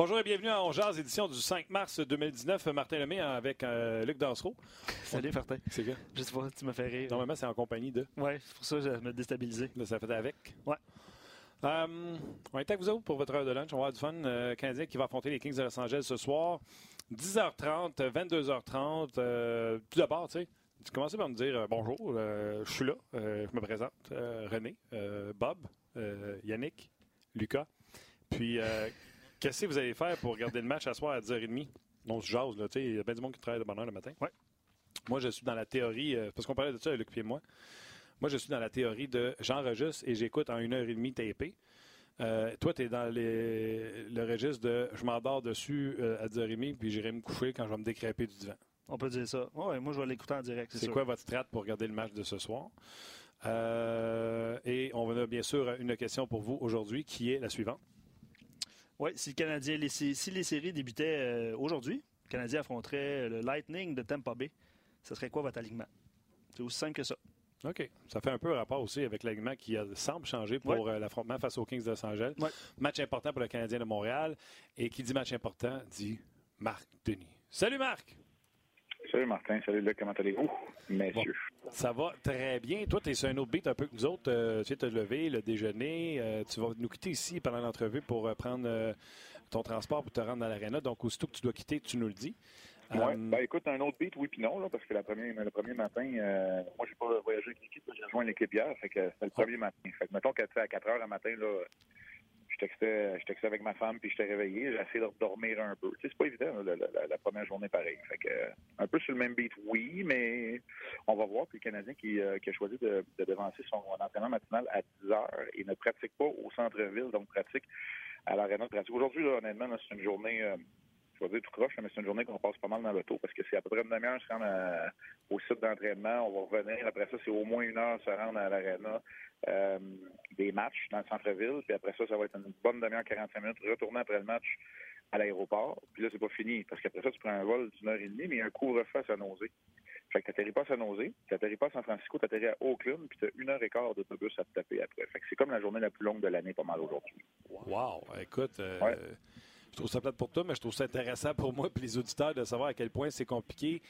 Bonjour et bienvenue à Ongeaz, édition du 5 mars 2019. Martin Lemay avec euh, Luc Dansereau. Salut, Martin. C'est quoi? Je sais pas, tu m'as fait rire. Normalement, c'est en compagnie de. Ouais, c'est pour ça que je me déstabilisé. Là, ça fait avec. Ouais. Euh, on est avec vous autres pour votre heure de lunch. On va avoir du fun. Euh, Canadien qui va affronter les Kings de Los Angeles ce soir. 10h30, 22h30. Euh, tout d'abord, tu sais, tu commences par me dire euh, bonjour, je suis là, je me présente. René, Bob, Yannick, Lucas. Puis, qu'est-ce que vous allez faire pour regarder le match à soir à 10h30? On se jase, là, tu sais, il y a bien du monde qui travaille de bonne heure le matin. Ouais. Moi, je suis dans la théorie, euh, parce qu'on parlait de ça avec Luc et moi. Moi, je suis dans la théorie de j'enregistre et j'écoute en une heure et demie tapé. Euh, toi, tu es dans les- le registre de je m'endors dessus euh, à 10h30 puis j'irai me coucher quand je vais me décréper du divan. On peut dire ça. Ouais, moi, je vais l'écouter en direct. C'est quoi votre strat pour regarder le match de ce soir? Euh, et on a bien sûr une question pour vous aujourd'hui qui est la suivante. Oui, si, le Canadien, les, si les séries débutaient euh, aujourd'hui, le Canadien affronterait le Lightning de Tampa Bay, ce serait quoi votre alignement? C'est aussi simple que ça. OK. Ça fait un peu rapport aussi avec l'alignement qui a- semble changer pour euh, l'affrontement face aux Kings de Los Angeles. Ouais. Match important pour le Canadien de Montréal. Et qui dit match important dit Marc Denis. Salut Marc! Salut Martin, salut Luc, comment allez-vous, messieurs? Ça va très bien. Toi, tu es sur un autre beat un peu que nous autres. Euh, tu sais, te lever, le déjeuner. Euh, tu vas nous quitter ici pendant l'entrevue pour euh, prendre ton transport pour te rendre dans l'aréna. Donc, aussitôt que tu dois quitter, tu nous le dis. Ouais. Ben écoute, un autre beat, oui puis non, là, parce que la première, le premier matin, euh, moi j'ai pas voyagé avec l'équipe, j'ai rejoint l'équipe hier, fait que c'était le premier matin. Fait que mettons qu'à à 4 heures le matin, là, je textais, je avec ma femme puis je t'ai réveillé, j'ai essayé de dormir un peu. Tu sais, c'est pas évident la, première journée pareil. Fait que euh, un peu sur le même beat, oui, mais on va voir. Puis le Canadien qui, euh, qui a choisi de, de devancer son entraînement matinal à 10 heures et ne pratique pas au centre-ville, donc pratique à l'aréna de pratique. Aujourd'hui, honnêtement, c'est une journée. euh, je vais dire tout croche, mais c'est une journée qu'on passe pas mal dans l'auto parce que c'est à peu près une demi-heure se rendre au site d'entraînement. On va revenir. Après ça, c'est au moins une heure se rendre à l'aréna euh, des matchs dans le centre-ville. Puis après ça, ça va être une bonne demi-heure, 45 minutes. Retourner après le match à l'aéroport. Puis là, c'est pas fini parce qu'après ça, tu prends un vol d'une heure et demie, mais il y a un couvre-feu à San Jose. Fait que t'atterris pas à San Jose, t'atterris pas à San Francisco, t'atterris à Oakland, puis t'as une heure et quart d'autobus à te taper après. Fait que c'est comme la journée la plus longue de l'année, pas mal aujourd'hui. Wow! Écoute, euh, Ouais. Je trouve ça plate pour toi, mais je trouve ça intéressant pour moi et les auditeurs de savoir à quel point c'est compliqué.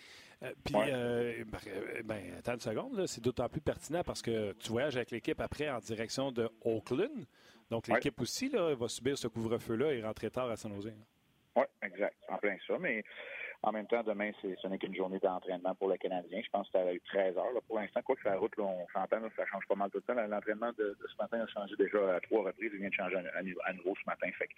Euh, Puis, Ouais. euh, ben, euh, ben, attends une seconde, c'est d'autant plus pertinent parce que tu voyages avec l'équipe après en direction de Oakland. Donc, Ouais. l'équipe aussi là, va subir ce couvre-feu-là et rentrer tard à San Jose. hein. Oui, exact. En plein ça. Mais en même temps, demain, ce n'est qu'une journée d'entraînement pour le Canadien. Je pense que c'est à 13 heures. Pour l'instant, quoi que la route, on s'entend, ça change pas mal tout le temps. L'entraînement de, ce matin a changé déjà à trois reprises. Il vient de changer à, nouveau- ce matin. Fait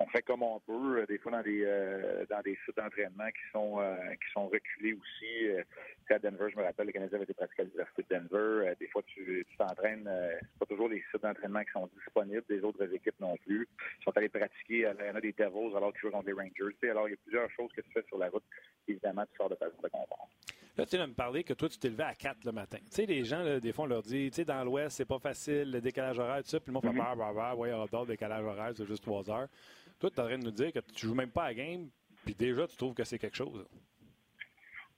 on fait comme on peut. euh, Des fois, dans des euh, dans des sites d'entraînement qui sont euh, qui sont reculés aussi. Euh, à Denver, je me rappelle, le Canadien avait été pratiqué à l'Université de Denver. Des fois, tu t'entraînes. c'est pas toujours les sites d'entraînement qui sont disponibles. Des autres équipes non plus. Ils sont allés pratiquer à l'Arena des Devils alors qu'ils jouent contre les Rangers. Alors, il y a plusieurs choses que tu fais sur la route. Évidemment, tu sors de ta de confort. Là, tu sais, de me parler que toi, tu t'es levé à 4 le matin. Tu sais, les gens, là, des fois, on leur dit, tu sais, dans l'Ouest, c'est pas facile, le décalage horaire, tout ça. Puis le monde fait, Mhm. bah, bah, bah, ouais, hors le décalage horaire, c'est juste 3 heures. Toi, tu es en train de nous dire que tu joues même pas à la game, puis déjà, tu trouves que c'est quelque chose.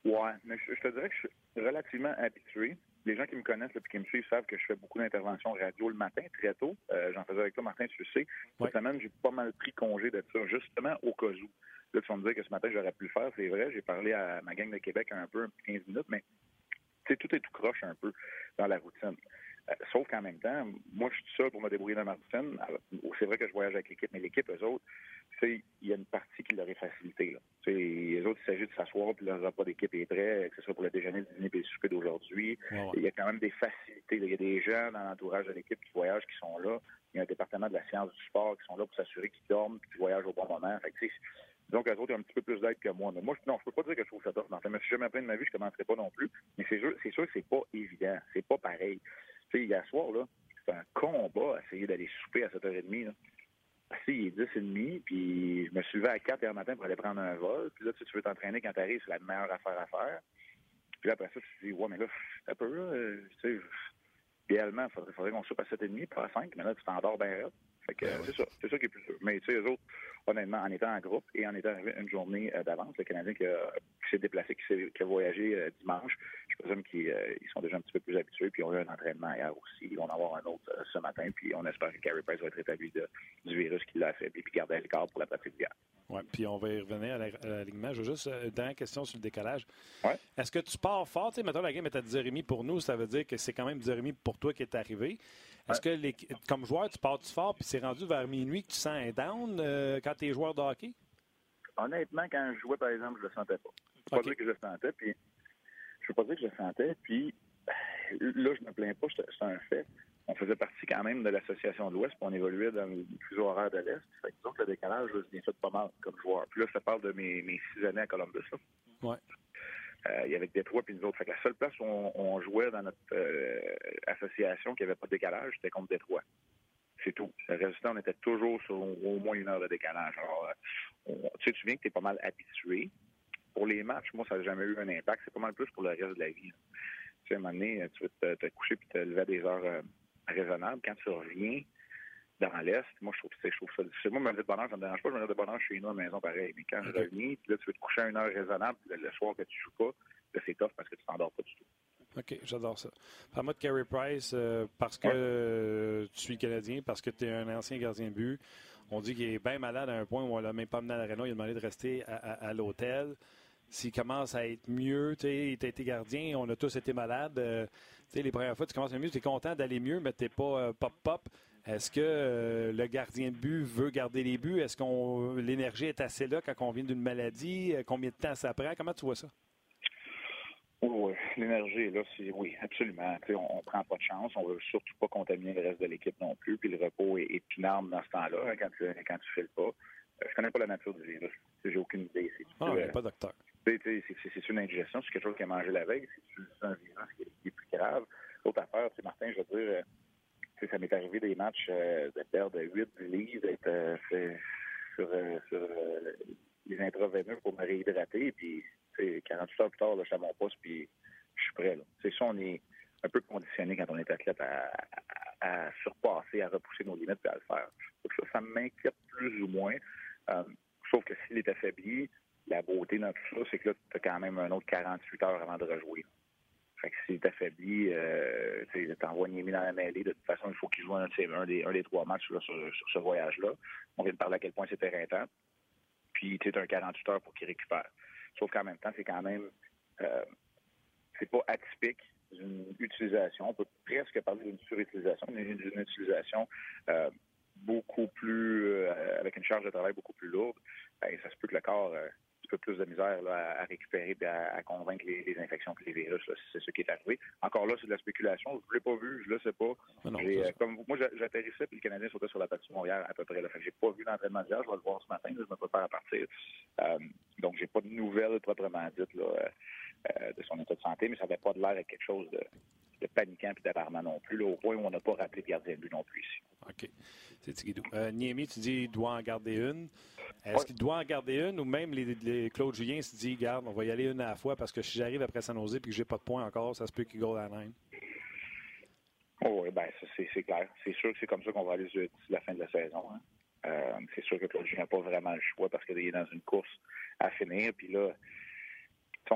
Ouais, mais je, je te dirais que je suis relativement habitué. Les gens qui me connaissent et qui me suivent savent que je fais beaucoup d'interventions radio le matin, très tôt. Euh, J'en faisais avec toi, Martin, tu le sais. Cette Ouais. semaine, j'ai pas mal pris congé de ça, justement au cas où. Là, tu vas me dire que ce matin, j'aurais pu le faire, c'est vrai. J'ai parlé à ma gang de Québec un peu, un petit 15 minutes, mais tout est tout croche un peu dans la routine. Euh, sauf qu'en même temps, moi, je suis tout seul pour me débrouiller dans ma routine. Alors, C'est vrai que je voyage avec l'équipe, mais l'équipe, eux autres, il y a une partie qui leur est facilitée. Là. Autres, il s'agit de s'asseoir, puis leur repas d'équipe est prêt, que ce soit pour le déjeuner, le dîner et le souper d'aujourd'hui. Il y a quand même des facilités. là. Il y a des gens dans l'entourage de l'équipe qui voyagent, qui sont là. Il y a un département de la science du sport qui sont là pour s'assurer qu'ils dorment et qu'ils voyagent au bon moment. Fait que, donc, eux autres, ont un petit peu plus d'aide que moi. Mais moi, je, non, je peux pas dire que je trouve ça. Enfin, mais si jamais plein de ma vie, je commencerai pas non plus. Mais c'est sûr, c'est sûr que c'est pas évident. C'est pas pareil. Tu sais, hier soir, là, c'est un combat à essayer d'aller souper à 7h30, là. Que il est 10h30, puis je me suis levé à 4 h matin pour aller prendre un vol. Puis là, tu, tu veux t'entraîner quand t'arrives, c'est la meilleure affaire à faire. Puis là, après ça, tu te dis, ouais, mais là, un peu, là, euh, tu sais, idéalement, il faudrait, faudrait qu'on soupe à 7h30, pas à 5, mais là, tu t'endors bien raide. Que, c'est ça. C'est ça qui est plus sûr. Mais tu sais, eux autres, honnêtement, en étant en groupe et en étant arrivé une journée euh, d'avance, le Canadien qui, s'est déplacé, qui, a voyagé euh, dimanche, je présume qu'ils euh, sont déjà un petit peu plus habitués, puis ils ont eu un entraînement ailleurs aussi. Ils vont en avoir un autre ce matin, puis on espère que Carey Price va être rétabli du virus qui l'a affaibli, puis garder le corps pour la pratique d'hier. Oui, puis on va y revenir à l'alignement. Je veux juste, une dernière question sur le décalage. Ouais. Est-ce que tu pars fort? Tu sais, maintenant, la game est à 10h30 pour nous, ça veut dire que c'est quand même 10h30 pour toi qui est arrivé. Est-ce que, les, comme joueur, tu pars-tu fort puis c'est rendu vers minuit que tu sens un down euh, quand tu es joueur de hockey? Honnêtement, quand je jouais, par exemple, je le sentais pas. Je ne pas dire que je le sentais, puis je veux pas dire que je le sentais, puis là, je me plains pas, c'est un fait. On faisait partie quand même de l'association de l'Ouest, puis on évoluait dans le fuseau horaire de l'Est. Fait que, le décalage, je l'ai fait pas mal comme joueur. Puis là, ça parle de mes, mes six années à Columbus. Là. Ouais. Euh, il y avait Détroit puis nous autres. La seule place où on, jouait dans notre euh, association qui avait pas de décalage, c'était contre Détroit. C'est tout. Le résultat, on était toujours sur au moins une heure de décalage. Alors, euh, tu sais, tu viens que tu es pas mal habitué. Pour les matchs, moi, ça n'a jamais eu un impact. C'est pas mal plus pour le reste de la vie. Tu sais, à un moment donné, tu veux te, coucher puis te lever à des heures raisonnables. Quand tu reviens, dans l'Est, moi, je trouve, je trouve ça difficile. Moi, me de bonheur, ça me dérange pas. Je me de bonheur chez nous à la maison, pareil. Mais quand je reviens, puis là, tu veux te coucher à une heure raisonnable, le, soir que tu joues pas, là, c'est tough parce que tu t'endors pas du tout. OK, j'adore ça. Parle-moi de Carey Price, euh, parce que tu suis Canadien, parce que tu es un ancien gardien de but. On dit qu'il est bien malade à un point où on l'a même pas amené à l'aréna. Il a demandé de rester à, l'hôtel. S'il commence à être mieux, tu sais, il a été gardien, on a tous été malades. Euh, tu sais, les premières fois, tu commences à mieux, tu es content d'aller mieux, mais tu n'es pas pop-pop. Euh, est-ce que euh, le gardien de but veut garder les buts? Est-ce qu'on l'énergie est assez là quand on vient d'une maladie? Euh, combien de temps ça prend? Comment tu vois ça? Oui, l'énergie là, c'est oui, absolument. on, ne prend pas de chance, on veut surtout pas contaminer le reste de l'équipe non plus. Puis le repos est, est dans ce temps-là, hein, quand tu quand tu fais le pas. Je je connais pas la nature du virus. J'ai aucune idée. C'est ah, euh, pas docteur. C'est une indigestion, c'est quelque chose qui a mangé la veille, c'est un virus qui est, plus grave. L'autre affaire, Martin, je veux dire, ça m'est arrivé des matchs euh, de perdre 8 livres, d'être euh, sur, euh, sur les intraveineux pour me réhydrater. Puis 48 heures plus tard, je suis à mon poste, puis je suis prêt. C'est ça, on est un peu conditionné quand on est athlète à, à, surpasser, à repousser nos limites et à le faire. ça, ça m'inquiète plus ou moins. sauf que s'il est affaibli, la beauté dans tout ça, c'est que là, tu as quand même un autre 48 heures avant de rejouer. Fait que s'il est affaibli, euh, t'envoies Niemi dans la mêlée. De toute façon, il faut qu'il joue un, des, trois matchs sur, ce voyage-là. On vient de parler à quel point c'était éreintant. Puis, tu un 48 heures pour qu'il récupère. Sauf qu'en même temps, c'est quand même... Euh, c'est pas atypique d'une utilisation. On peut presque parler d'une surutilisation, d'une utilisation euh, beaucoup plus... Euh, avec une charge de travail beaucoup plus lourde. Ben, ça se peut que le corps peu plus de misère à, récupérer et à, convaincre les, infections et les virus. C'est ce qui est arrivé. Encore là, c'est de la spéculation. Je ne l'ai pas vu, je ne le sais pas. Euh, comme moi, j'atterrissais puis le Canadien sautait sur la patinoire Montréal à peu près. Je n'ai pas vu l'entraînement d'hier. Je vais le voir ce matin. je me prépare à partir. Euh, donc, j'ai pas de nouvelles proprement dites là, euh, de son état de santé, mais ça n'avait pas de l'air à quelque chose de, de paniquant et d'alarmant non plus, au point où on n'a pas rappelé le gardien de but non plus ici. OK. C'est Tigidou. Niemi, tu dis qu'il doit en garder une. Est-ce qu'il doit en garder une ou même les, Claude Julien se dit, garde, on va y aller une à la fois parce que si j'arrive après San Jose et que j'ai pas de points encore, ça se peut qu'il go la. Oh, oui, ben, c'est clair. C'est sûr que c'est comme ça qu'on va aller jusqu'à la fin de la saison. Hein. Euh, c'est sûr que Claude Julien n'a pas vraiment le choix parce qu'il est dans une course à finir. Puis là,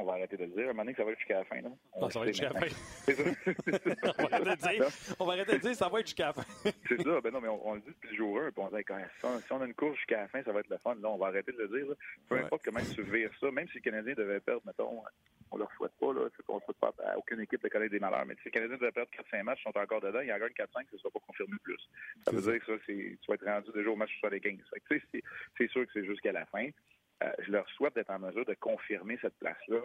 on va arrêter de le dire. À un moment donné, ça va être jusqu'à la fin. Non? Ça va être jusqu'à la fin. on, va arrêter de dire, on va arrêter de dire ça va être jusqu'à la fin. c'est ça. Ben non, mais on, le dit depuis le jour 1. Puis on dit, quand, si, on, a une course jusqu'à la fin, ça va être le fun. Là, on va arrêter de le dire. Là. Peu importe comment tu vires ça, même si le Canadien devait perdre, mettons, on ne leur souhaite pas. Là, on ne souhaite pas à aucune équipe de connaître des malheurs. Mais si le Canadien devait perdre 4-5 matchs, ils sont encore dedans. Il y en a un 4-5, ça ne sera pas confirmé plus. Ça veut dire que ça, tu vas être rendu déjà au match 75. C'est sûr que c'est jusqu'à la fin. Euh, je leur souhaite d'être en mesure de confirmer cette place-là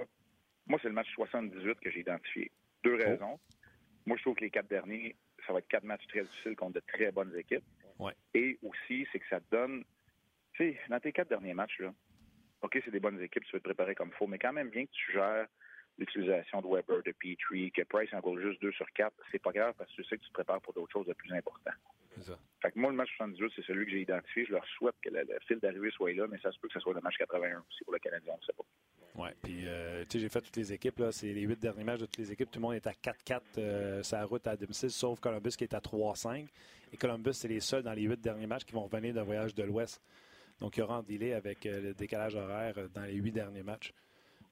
moi, c'est le match 78 que j'ai identifié. Deux oh. raisons. Moi, je trouve que les quatre derniers, ça va être quatre matchs très difficiles contre de très bonnes équipes. Et aussi, c'est que ça te donne, tu sais, dans tes quatre derniers matchs, là, OK, c'est des bonnes équipes, tu vas te préparer comme il faut, mais quand même bien que tu gères l'utilisation de Weber, de Petrie, que Price en juste deux sur quatre, c'est pas grave parce que tu sais que tu te prépares pour d'autres choses de plus important. Ça. Fait que moi, le match 78, c'est celui que j'ai identifié. Je leur souhaite que le, fil d'arrivée soit là, mais ça se peut que ce soit le match 81 aussi pour le Canadien, on ne sait pas. Oui, puis euh, tu sais, j'ai fait toutes les équipes. là. C'est les huit derniers matchs de toutes les équipes. Tout le monde est à 4-4 euh, la route à domicile, sauf Columbus qui est à 3-5. Et Columbus, c'est les seuls dans les huit derniers matchs qui vont revenir d'un voyage de l'Ouest. Donc, il y aura un délai avec euh, le décalage horaire dans les huit derniers matchs.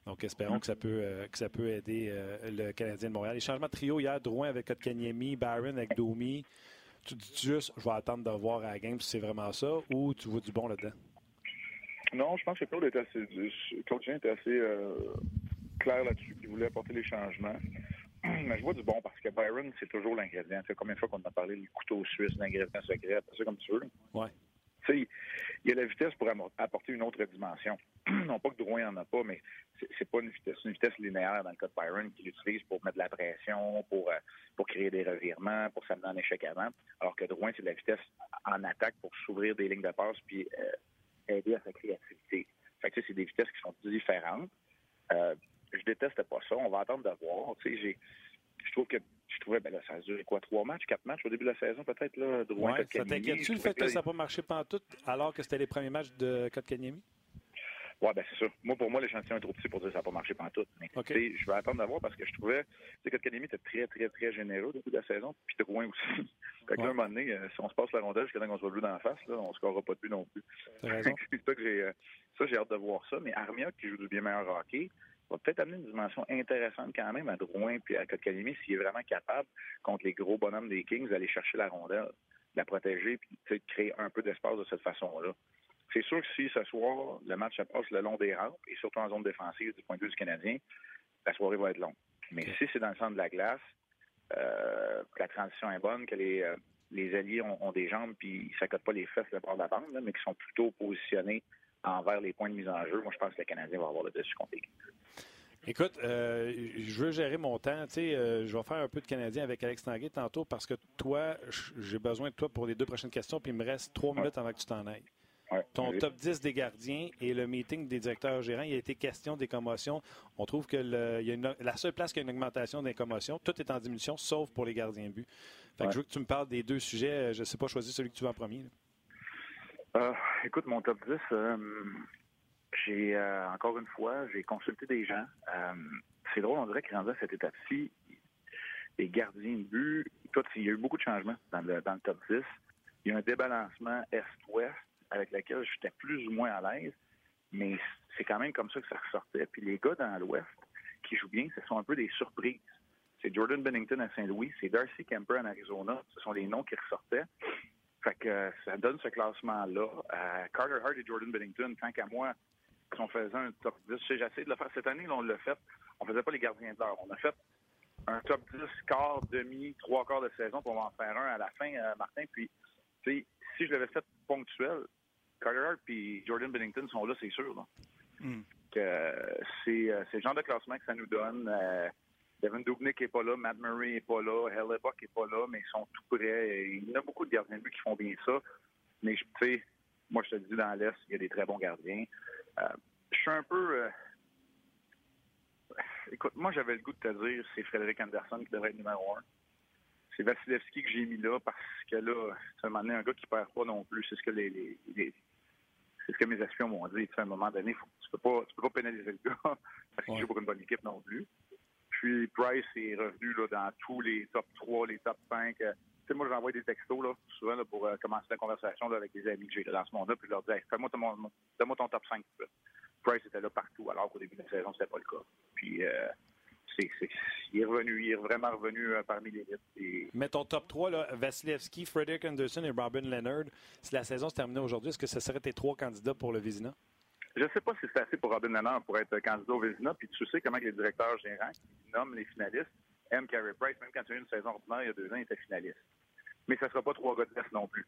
Donc, espérons que ça peut, que ça peut aider le Canadien de Montréal. Les changements de trio hier, Drouin avec Kotkaniemi, Barron avec Domi. Tu dis juste, je vais attendre de voir à la game si c'est vraiment ça, ou tu vois du bon là-dedans? Non, je pense que Claude était assez, Claude Julien était assez euh, clair là-dessus, qu'il voulait apporter les changements. Mais je vois du bon parce que Byron, c'est toujours l'ingrédient. Combien de fois qu'on a parlé du couteau suisse, l'ingrédient secret, ça comme tu veux. Ouais. Il y a la vitesse pour apporter une autre dimension. non pas que Drouin n'en a pas, mais c'est pas une vitesse, une vitesse linéaire dans le cas de Byron qu'il utilise pour mettre de la pression, pour, euh, pour créer des revirements, pour s'amener en échec avant. Alors que Drouin, c'est de la vitesse en attaque pour s'ouvrir des lignes de passe puis euh, aider à sa créativité. Fait que, c'est des vitesses qui sont différentes. Euh, je déteste pas ça. On va attendre de voir. Tu sais, j'ai, je trouve que je trouvais, ben là, ça a duré quoi, trois matchs, quatre matchs au début de la saison, peut-être, là, Drouin, Ouais, ça t'inquiète-tu le fait que là, ça n'a pas marché pantoute alors que c'était les premiers matchs de Kotkaniemi? Ouais, ben c'est ça. Moi, pour moi, l'échantillon est trop petit pour dire que ça n'a pas marché. Mais OK. tu sais, je vais attendre d'avoir parce que je trouvais que Kotkaniemi était très, très, très généreux au début de la saison, puis Drouin aussi. fait que là, Ouais. un moment donné, euh, si on se passe la rondelle jusqu'à temps qu'on soit bleu dans la face, là, on ne scorera pas de but non plus. Raison. ça j'ai euh, ça, j'ai hâte de voir ça. Mais Armia, qui joue du bien meilleur hockey, va peut-être amener une dimension intéressante quand même à Drouin puis à Kotkaniemi s'il est vraiment capable, contre les gros bonhommes des Kings, d'aller chercher la rondelle, de la protéger, puis de créer un peu d'espace de cette façon-là. C'est sûr que si ce soir, le match se passe le long des rampes, et surtout en zone défensive du point de vue du Canadien, la soirée va être longue. Mais si c'est dans le centre de la glace, euh, que la transition est bonne, que les, euh, les alliés ont, ont des jambes puis ils ne s'accotent pas les fesses le bord de la bande, là, mais qui sont plutôt positionnés envers les points de mise en jeu, moi je pense que le Canadien va avoir le dessus contre les. Écoute, euh, je veux gérer mon temps. Tu sais, euh, je vais faire un peu de Canadien avec Alex Tanguay tantôt parce que toi, j'ai besoin de toi pour les deux prochaines questions, puis il me reste trois minutes avant que tu t'en ailles. Ouais, Ton top 10 des gardiens et le meeting des directeurs gérants, il a été question des commotions. On trouve que le- il y a une- la seule place qui a une augmentation des commotions, tout est en diminution, sauf pour les gardiens de but. Fait que Ouais. je veux que tu me parles des deux sujets. Je ne sais pas choisir celui que tu veux en premier. là. Euh, écoute, mon top 10, euh, j'ai euh, encore une fois, j'ai consulté des gens. C'est drôle, on dirait que rendu à cette étape-ci, les gardiens de but, écoute, il y a eu beaucoup de changements dans le, dans le top 10. Il y a un débalancement Est-Ouest avec lequel j'étais plus ou moins à l'aise, mais c'est quand même comme ça que ça ressortait. Puis les gars dans l'Ouest qui jouent bien, ce sont un peu des surprises. C'est Jordan Bennington à Saint-Louis, c'est Darcy Kemper en Arizona. Ce sont les noms qui ressortaient. Fait que euh, ça donne ce classement-là. Euh, Carter Hart et Jordan Bennington, tant qu'à moi, si on faisait un top 10, je sais, j'ai essayé de le faire cette année, là, on l'a fait. On faisait pas les gardiens de l'heure. On a fait un top 10, quart, demi, trois quarts de saison, va en faire un à la fin, euh, Martin. Puis, si je l'avais fait ponctuel, Carter Hart et Jordan Bennington sont là, c'est sûr. Là. Hmm. Que, euh, c'est, c'est le genre de classement que ça nous donne. Euh, Devin Dubnik n'est pas là, Matt Murray n'est pas là, Hellebuck n'est pas là, mais ils sont tout près. Il y en a beaucoup de gardiens de but qui font bien ça. Mais tu sais, moi je te dis dans l'Est, il y a des très bons gardiens. Euh, je suis un peu. euh, Écoute, moi j'avais le goût de te dire c'est Frédéric Anderson qui devrait être numéro un. C'est Vasilevski que j'ai mis là parce que là, c'est un moment donné, un gars qui perd pas non plus. C'est ce que les, les- les- c'est ce que mes espions m'ont dit. Tu sais, à un moment donné, faut, tu peux pas tu peux pas pénaliser le gars parce qu'il Ouais. joue pour une bonne équipe non plus. Puis Price est revenu là, dans tous les top 3, les top 5. Euh, Tu sais, moi, j'envoie des textos là, souvent là, pour euh, commencer la conversation là, avec des amis que j'ai dans ce monde-là, puis je leur dis hey, fais-moi ton, donne-moi ton top 5. tout de suite. Price était là partout, alors qu'au début de la saison, c'était pas le cas. Puis euh, c'est, c'est- il est revenu, il est vraiment revenu euh, parmi les listes. Et Mais ton top 3, là, Vasilevski, Frederick Anderson et Robin Leonard, si la saison se terminait aujourd'hui, est-ce que ce serait tes trois candidats pour le Vizina? Je sais pas si c'est assez pour Robin Lennard pour être candidat au Vézina, puis tu sais comment les directeurs gérants qui nomment les finalistes aiment Carey Price, même quand il a eu une saison ordinaire il y a deux ans, il était finaliste. Mais ça sera pas trois gars de l'Est non plus.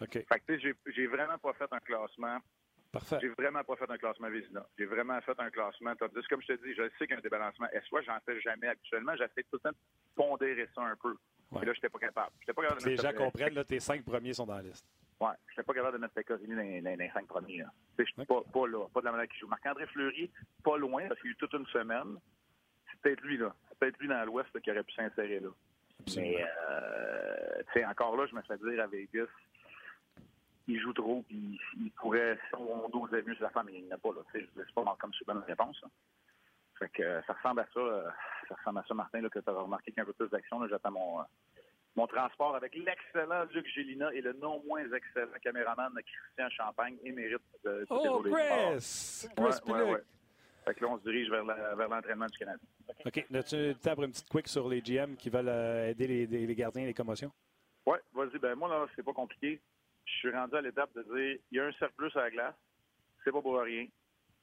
OK. Fait que tu sais, j'ai, j'ai vraiment pas fait un classement. Parfait. J'ai vraiment pas fait un classement Vézina. J'ai vraiment fait un classement top 10. Comme je te dis, je sais qu'il y a un débalancement. Et soit j'en fais jamais habituellement, j'essaie tout le temps de pondérer ça un peu. Ouais. Et là, j'étais pas capable. J'étais pas capable de Les gens comprennent, là, tes cinq premiers sont dans la liste. Ouais, j'étais pas capable de mettre Pecorini dans, les- dans les cinq premiers. Je suis pas là, pas de la manière qu'il joue. Marc-André Fleury, pas loin, parce qu'il y a eu toute une semaine. C'est peut-être lui, là. C'est peut-être lui dans l'Ouest qui aurait pu s'insérer là. Absolument. Mais, euh, tu sais, encore là, je me fais dire à Vegas, il joue trop, puis il pourrait, si on dosait mieux sur la femme, il n'y en a pas, là. C'est pas comme super bonne réponse, là. Fait que ça ressemble à ça, euh, ça ressemble à ça, Martin, là, que tu as remarqué qu'un peu plus d'action, j'attends mon, euh, mon transport avec l'excellent Luc Gélina et le non moins excellent caméraman Christian Champagne, émérite de, de Oh, Chris! Chris ouais, ouais, ouais. Fait que là, on se dirige vers l'entraînement du Canada. OK. As-tu le temps pour une petite quick sur les GM qui veulent aider les, les gardiens et les commotions? Oui, vas-y. Ben moi, là, c'est pas compliqué. Je suis rendu à l'étape de dire il y a un surplus à la glace, c'est pas pour rien.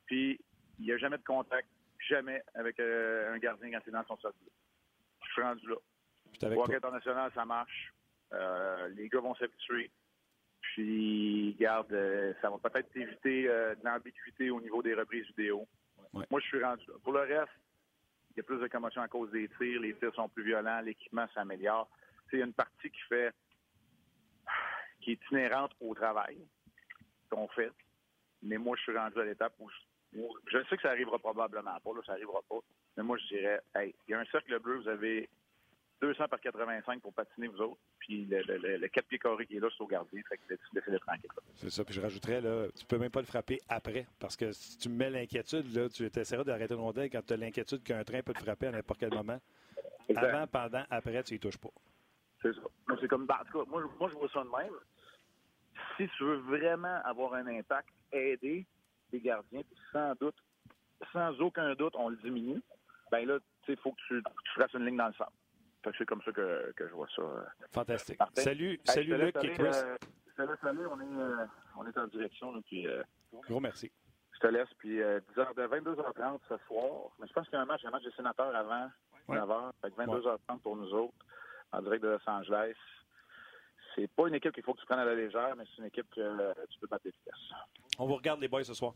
Puis, il n'y a jamais de contact, jamais avec euh, un gardien quand c'est dans son surplus. Je suis rendu là. Au hockey international, ça marche. Euh, les gars vont s'habituer. Puis, garde, euh, ça va peut-être éviter euh, de l'ambiguïté au niveau des reprises vidéo. Moi, je suis rendu. Pour le reste, il y a plus de commotion à cause des tirs. Les tirs sont plus violents. L'équipement s'améliore. A une partie qui fait qui est inhérente au travail qu'on fait. Mais moi, je suis rendu à l'étape où je, où je, sais que ça arrivera probablement pas, là, ça arrivera pas. Mais moi, je dirais, hey, il y a un cercle bleu, vous avez 200 par 85 pour patiner vous autres, puis le, le, le 4 pieds carrés qui est là, c'est au gardien, fait que laissez-le tranquille. C'est ça, puis je rajouterais, là, tu peux même pas le frapper après, parce que si tu me mets l'inquiétude, là, tu essaieras d'arrêter une rondelle quand tu as l'inquiétude qu'un train peut te frapper à n'importe quel moment. Exact. Avant, pendant, après, tu y touches pas. C'est ça. C'est comme, en tout cas, moi, moi, je vois ça de même. Si tu veux vraiment avoir un impact, aider les gardiens, puis sans doute, sans aucun doute, on le diminue, ben là, tu sais, il faut que tu, tu fasses une ligne dans le sable. C'est comme ça que, que, je vois ça. Fantastique. Martin? Salut, hey, salut Luc et Chris. Euh, salut, salut, on est, euh, on est en direction. Là, puis, euh, Gros merci. Je te laisse. Puis 10h, de 22h30 ce soir. Mais je pense qu'il y a un match, un match des sénateurs avant ouais. 9h. Fait que 22h30 pour nous autres, en direct de Los Angeles. C'est pas une équipe qu'il faut que tu prennes à la légère, mais c'est une équipe que euh, tu peux battre d'efficace. On vous regarde les boys ce soir.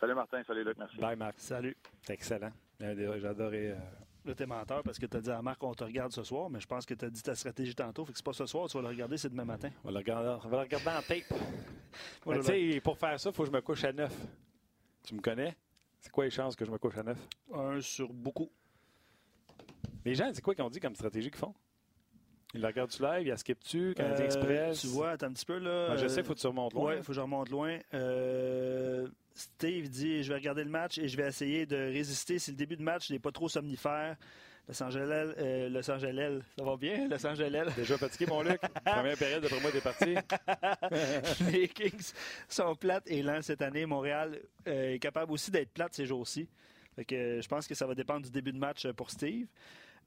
Salut Martin, salut Luc, merci. Bye Marc. Salut. C'est excellent. Euh... Là, t'es menteur parce que t'as dit à Marc on te regarde ce soir, mais je pense que t'as dit ta stratégie tantôt. Fait que c'est pas ce soir, tu vas le regarder, c'est demain matin. On va le regarder, on va le regarder en tape. tu sais, pour faire ça, il faut que je me couche à 9. Tu me connais? C'est quoi les chances que je me couche à 9? Un sur beaucoup. Les gens, c'est quoi qu'ils ont dit comme stratégie qu'ils font? Ils le regardent-tu live, il y a skip-tu, Canadien euh, Express? Tu vois, attends un petit peu là. Ben, je sais, il faut que tu remontes loin. Oui, il faut que je remonte loin. Euh, Steve dit Je vais regarder le match et je vais essayer de résister si le début de match n'est pas trop somnifère. Los Angeles, euh, Los Angeles, ça va bien, Los Angeles? Déjà fatigué, mon Luc. Première période, d'après moi, t'es parti. Les Kings sont plates et lents cette année. Montréal euh, est capable aussi d'être plate ces jours-ci. Euh, je pense que ça va dépendre du début de match pour Steve.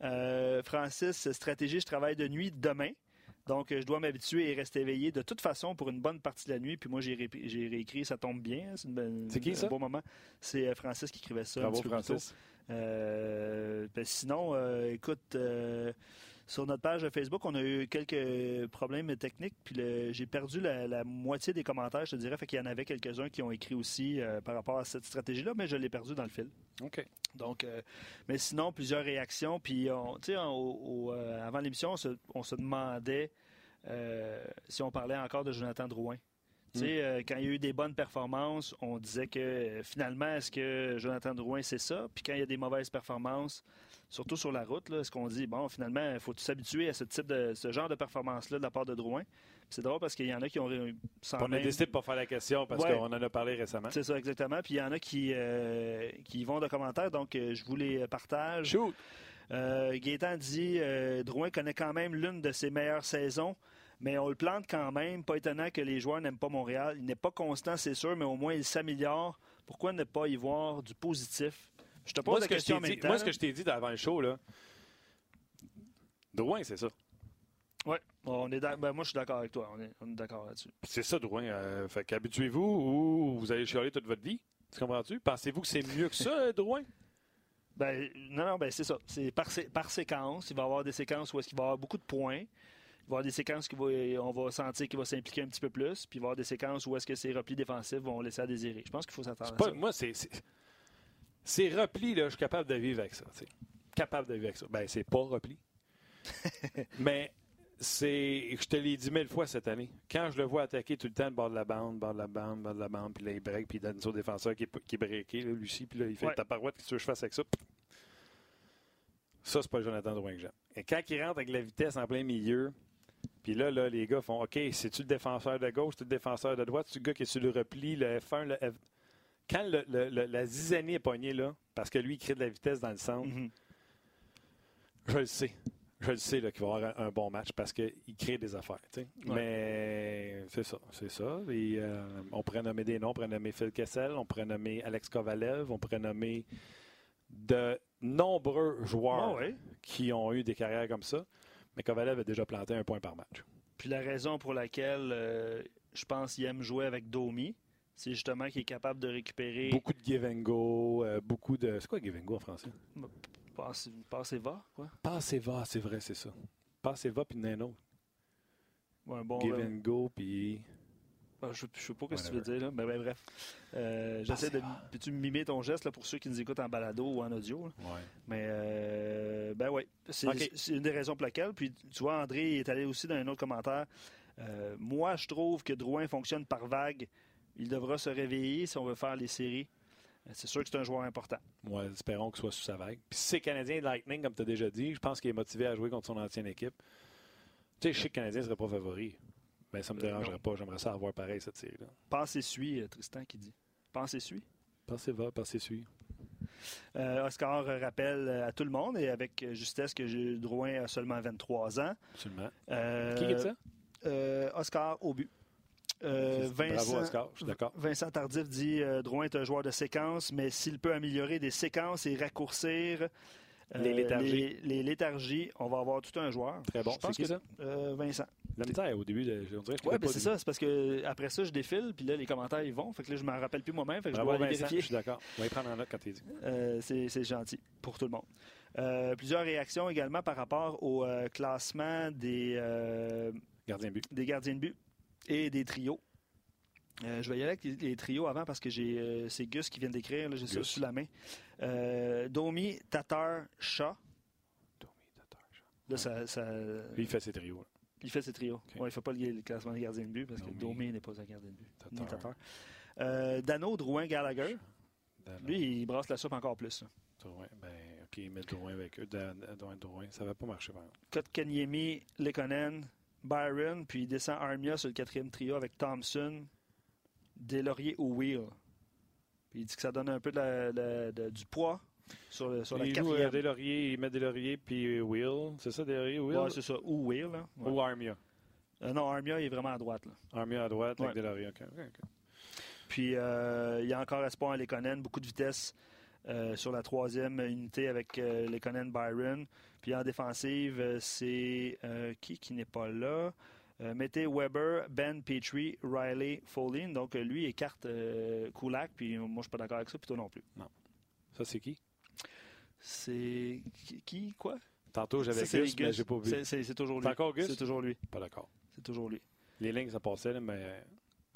Euh, Francis, stratégie, je travaille de nuit demain. Donc, je dois m'habituer et rester éveillé de toute façon pour une bonne partie de la nuit. Puis moi, j'ai, ré réécrit, ça tombe bien. C'est, un bon moment. C'est Francis qui écrivait ça. Bravo, Francis. Euh, ben sinon, euh, écoute, euh, sur notre page Facebook, on a eu quelques problèmes techniques. Puis j'ai perdu la, la, moitié des commentaires, je te dirais. Fait qu'il y en avait quelques-uns qui ont écrit aussi euh, par rapport à cette stratégie-là, mais je l'ai perdu dans le fil. OK. Donc, euh, mais sinon, plusieurs réactions. Puis, tu sais, euh, avant l'émission, on se, on se demandait si on parlait encore de Jonathan Drouin. Tu sais, euh, quand il y a eu des bonnes performances, on disait que euh, finalement, est-ce que Jonathan Drouin, c'est ça? Puis quand il y a des mauvaises performances, surtout sur la route, est-ce qu'on dit, bon, finalement, il faut s'habituer à ce type de ce genre de performance-là de la part de Drouin? C'est drôle parce qu'il y en a qui ont. On a décidé de ne pas faire la question parce ouais. qu'on en a parlé récemment. C'est ça, exactement. Puis il y en a qui, euh, qui vont de commentaires, donc euh, je vous les partage. Shoot! Euh, Gaétan dit Drouin connaît quand même l'une de ses meilleures saisons mais on le plante quand même. Pas étonnant que les joueurs n'aiment pas Montréal. Il n'est pas constant, c'est sûr, mais au moins il s'améliore. Pourquoi ne pas y voir du positif? Je te pose moi, la question temps. Moi, ce que je t'ai dit avant le show, là, Drouin, c'est ça. Oui, on est ben, moi je suis d'accord avec toi. On est, on est d'accord là-dessus. C'est ça, Drouin. Euh, fait qu'habituez-vous ou vous allez chialer toute votre vie. Tu comprends-tu? Pensez-vous que c'est mieux que ça, Drouin? Ben, non, non, ben c'est ça. C'est par, par séquence. Il va y avoir des séquences où est-ce qu'il va y avoir beaucoup de points. Il va y avoir des séquences où on va sentir qu'il va s'impliquer un petit peu plus, puis il va y avoir des séquences où est-ce que ses replis défensifs vont laisser à désirer. Je pense qu'il faut s'attendre à ça. Moi, c'est, ces replis, là, je suis capable de vivre avec ça. T'sais. Capable de vivre avec ça. Ben, c'est pas repli. Mais c'est, je te l'ai dit mille fois cette année. Quand je le vois attaquer tout le temps le bord de la bande, bord de la bande, bord de la bande, puis là, il break, puis il donne son défenseur qui est, qui est breaké, là, Lucie, puis là, il fait Ouais. ta parouette, qu'est-ce que tu veux que je fasse avec ça? Ça, c'est pas le Jonathan Drouin que j'aime. Et quand il rentre avec la vitesse en plein milieu, Puis là, là, les gars font OK, c'est-tu le défenseur de gauche, c'est-tu le défenseur de droite, c'est-tu le gars qui est sur le repli, le F1, le F. Quand le, le- le- la zizanie est pognée, là, parce que lui, il crée de la vitesse dans le centre, Mhm. je le sais. Je le sais qu'il va avoir un, un bon match parce qu'il crée des affaires. Ouais. Mais c'est ça, c'est ça. Et, euh, on pourrait nommer des noms. On pourrait nommer Phil Kessel, on pourrait nommer Alex Kovalev, on pourrait nommer de nombreux joueurs Ah ouais. qui ont eu des carrières comme ça. Mais Kovalev a déjà planté un point par match. Puis la raison pour laquelle euh, je pense qu'il aime jouer avec Domi, c'est justement qu'il est capable de récupérer. Beaucoup de give and go, euh, beaucoup de. C'est quoi give and go en français? Passe, passe et va, quoi? Passe va, c'est vrai, c'est ça. Passe va, puis un autre. Ouais, bon, Give euh, and go, puis. Ah, Je ne sais pas ce que tu veux dire, là. Mais ben, bref. Euh, J'essaie de. Peux-tu mimer ton geste là, pour ceux qui nous écoutent en balado ou en audio? là? Ouais. Mais, euh, ben oui, c'est une des raisons pour laquelle. Puis, tu vois, André est allé aussi dans un autre commentaire. Euh, moi, je trouve que Drouin fonctionne par vague. Il devra se réveiller si on veut faire les séries. Euh, C'est sûr que c'est un joueur important. Ouais, espérons qu'il soit sous sa vague. Puis si c'est Canadien Lightning, comme tu as déjà dit, je pense qu'il est motivé à jouer contre son ancienne équipe. Tu sais, je sais que le Canadien ne serait pas favori. Mais ça ne me Euh, dérangerait non. pas. J'aimerais ça avoir pareil cette série-là. Pense et suis, euh, Tristan qui dit. Pense et suis. Passez va, passez suit. Euh, Oscar rappelle à tout le monde et avec justesse que j'ai- Drouin a seulement 23 ans. Absolument. Euh, Qui est ça? euh, Oscar au but. Euh, Bravo, Vincent, Oscar. Je suis d'accord. Vincent Tardif dit euh, Drouin est un joueur de séquence, mais s'il peut améliorer des séquences et raccourcir euh, Les léthargies. les, les léthargies, on va avoir tout un joueur. Très bon. Je pense C'est qui que- ça? Euh, Vincent. La misère au début. De, on dirait que je Oui, l'ai ben pas c'est ça. C'est parce que après ça, je défile, puis là, les commentaires, ils vont. Fait que là, je m'en rappelle plus moi-même. Fait que Bravo, je dois Vincent. Je vérifier. suis d'accord. On va y prendre en note quand tu dit. Euh, c'est c'est gentil pour tout le monde. Euh, plusieurs réactions également par rapport au euh, classement des, euh, Gardien but. des gardiens de but et des trios. Euh, je vais y aller avec les, les trios avant parce que j'ai euh, c'est Gus qui vient d'écrire, j'ai ça sous la main. Euh, Domi, Tatar, Shaw. Là, ça, ça- Lui, il fait ses trios. là. il fait ses trios. Ouais, il ne fait pas le, le classement des gardiens de but parce que Domi. Domi n'est pas un gardien de but. ni Tatar. Tatar. Dano, Drouin, Gallagher. Lui, il brasse la soupe encore plus. là. Drouin. Ben, OK, il met Drouin avec eux. Drouin, Drouin. Ça va pas marcher, par exemple. Kotkaniemi, Lekonen, Byron, puis il descend Armia sur le quatrième trio avec Thompson, Deslauriers ou Wheel. Puis il dit que ça donne un peu de la- la- de- du poids sur, le, sur la joue euh, quatrième. des lauriers, il met des lauriers, puis Will. C'est ça, des lauriers, Will? Ouais, c'est ça, ou Wheel. là. Ouais. Ou Armia. Euh, non, Armia il est vraiment à droite. là. Armia à droite Ouais. avec. OK, OK, OK. Puis euh, il y a encore espoir à Lekonen, beaucoup de vitesse euh, sur la troisième unité avec euh, Lekonen, Byron. Puis en défensive, euh, c'est qui qui n'est pas là? Mettez Weber, Ben Petrie, Riley, Folin. Donc lui écarte Kulak, puis moi je suis pas d'accord avec ça, toi non plus. Ça, c'est qui? C'est qui, quoi? Tantôt, j'avais Gus, mais j'ai pas vu. C'est toujours lui. C'est encore Gus? C'est toujours lui. Pas d'accord. C'est toujours lui. Les lignes, ça passait, là, mais...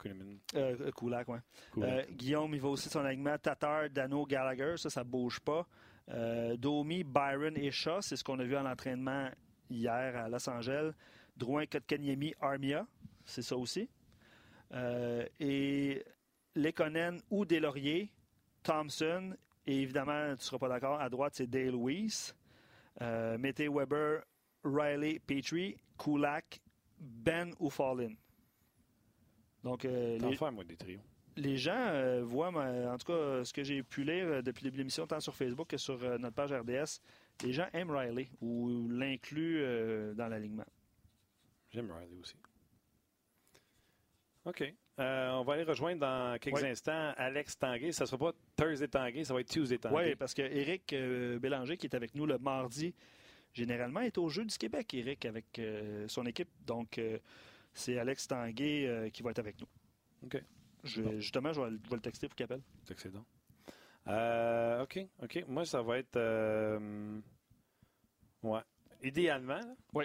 Kuhlman. Euh, euh, Kulak, ouais. Cool. Euh, Guillaume, il va aussi son alignement. Tatar, Dano, Gallagher, ça, ça bouge pas. Euh, Domi, Byron et Shaw, c'est ce qu'on a vu à l'entraînement hier à Los Angeles. Drouin, Kotkaniemi, Armia, c'est ça aussi. Et Lekonen ou Deslauriers, Thompson, et évidemment, tu ne seras pas d'accord, à droite, c'est Dale Weiss. Mettez Weber, Riley, Petrie, Kulak, Ben ou Fallin. Donc, euh, les- moi, des trios. les gens euh, voient, ma- en tout cas, ce que j'ai pu lire euh, depuis le début de l'émission, tant sur Facebook que sur euh, notre page RDS, les gens aiment Riley ou l'incluent dans l'alignement. J'aime Riley aussi. OK. Euh, on va aller rejoindre dans quelques instants Alex Tanguay. Ça ne sera pas Thursday Tanguay, ça va être Tuesday Tanguay. Oui, parce que Eric euh, Bélanger, qui est avec nous le mardi, généralement est au Jeu du Québec, Eric, avec euh, son équipe. Donc, c'est Alex Tanguay euh, qui va être avec nous. OK. Je- Bon. Justement, je vais, je vais le texter pour qu'il appelle. C'est excellent. Euh, OK, OK. Moi, ça va être... euh, ouais. Idéalement, là,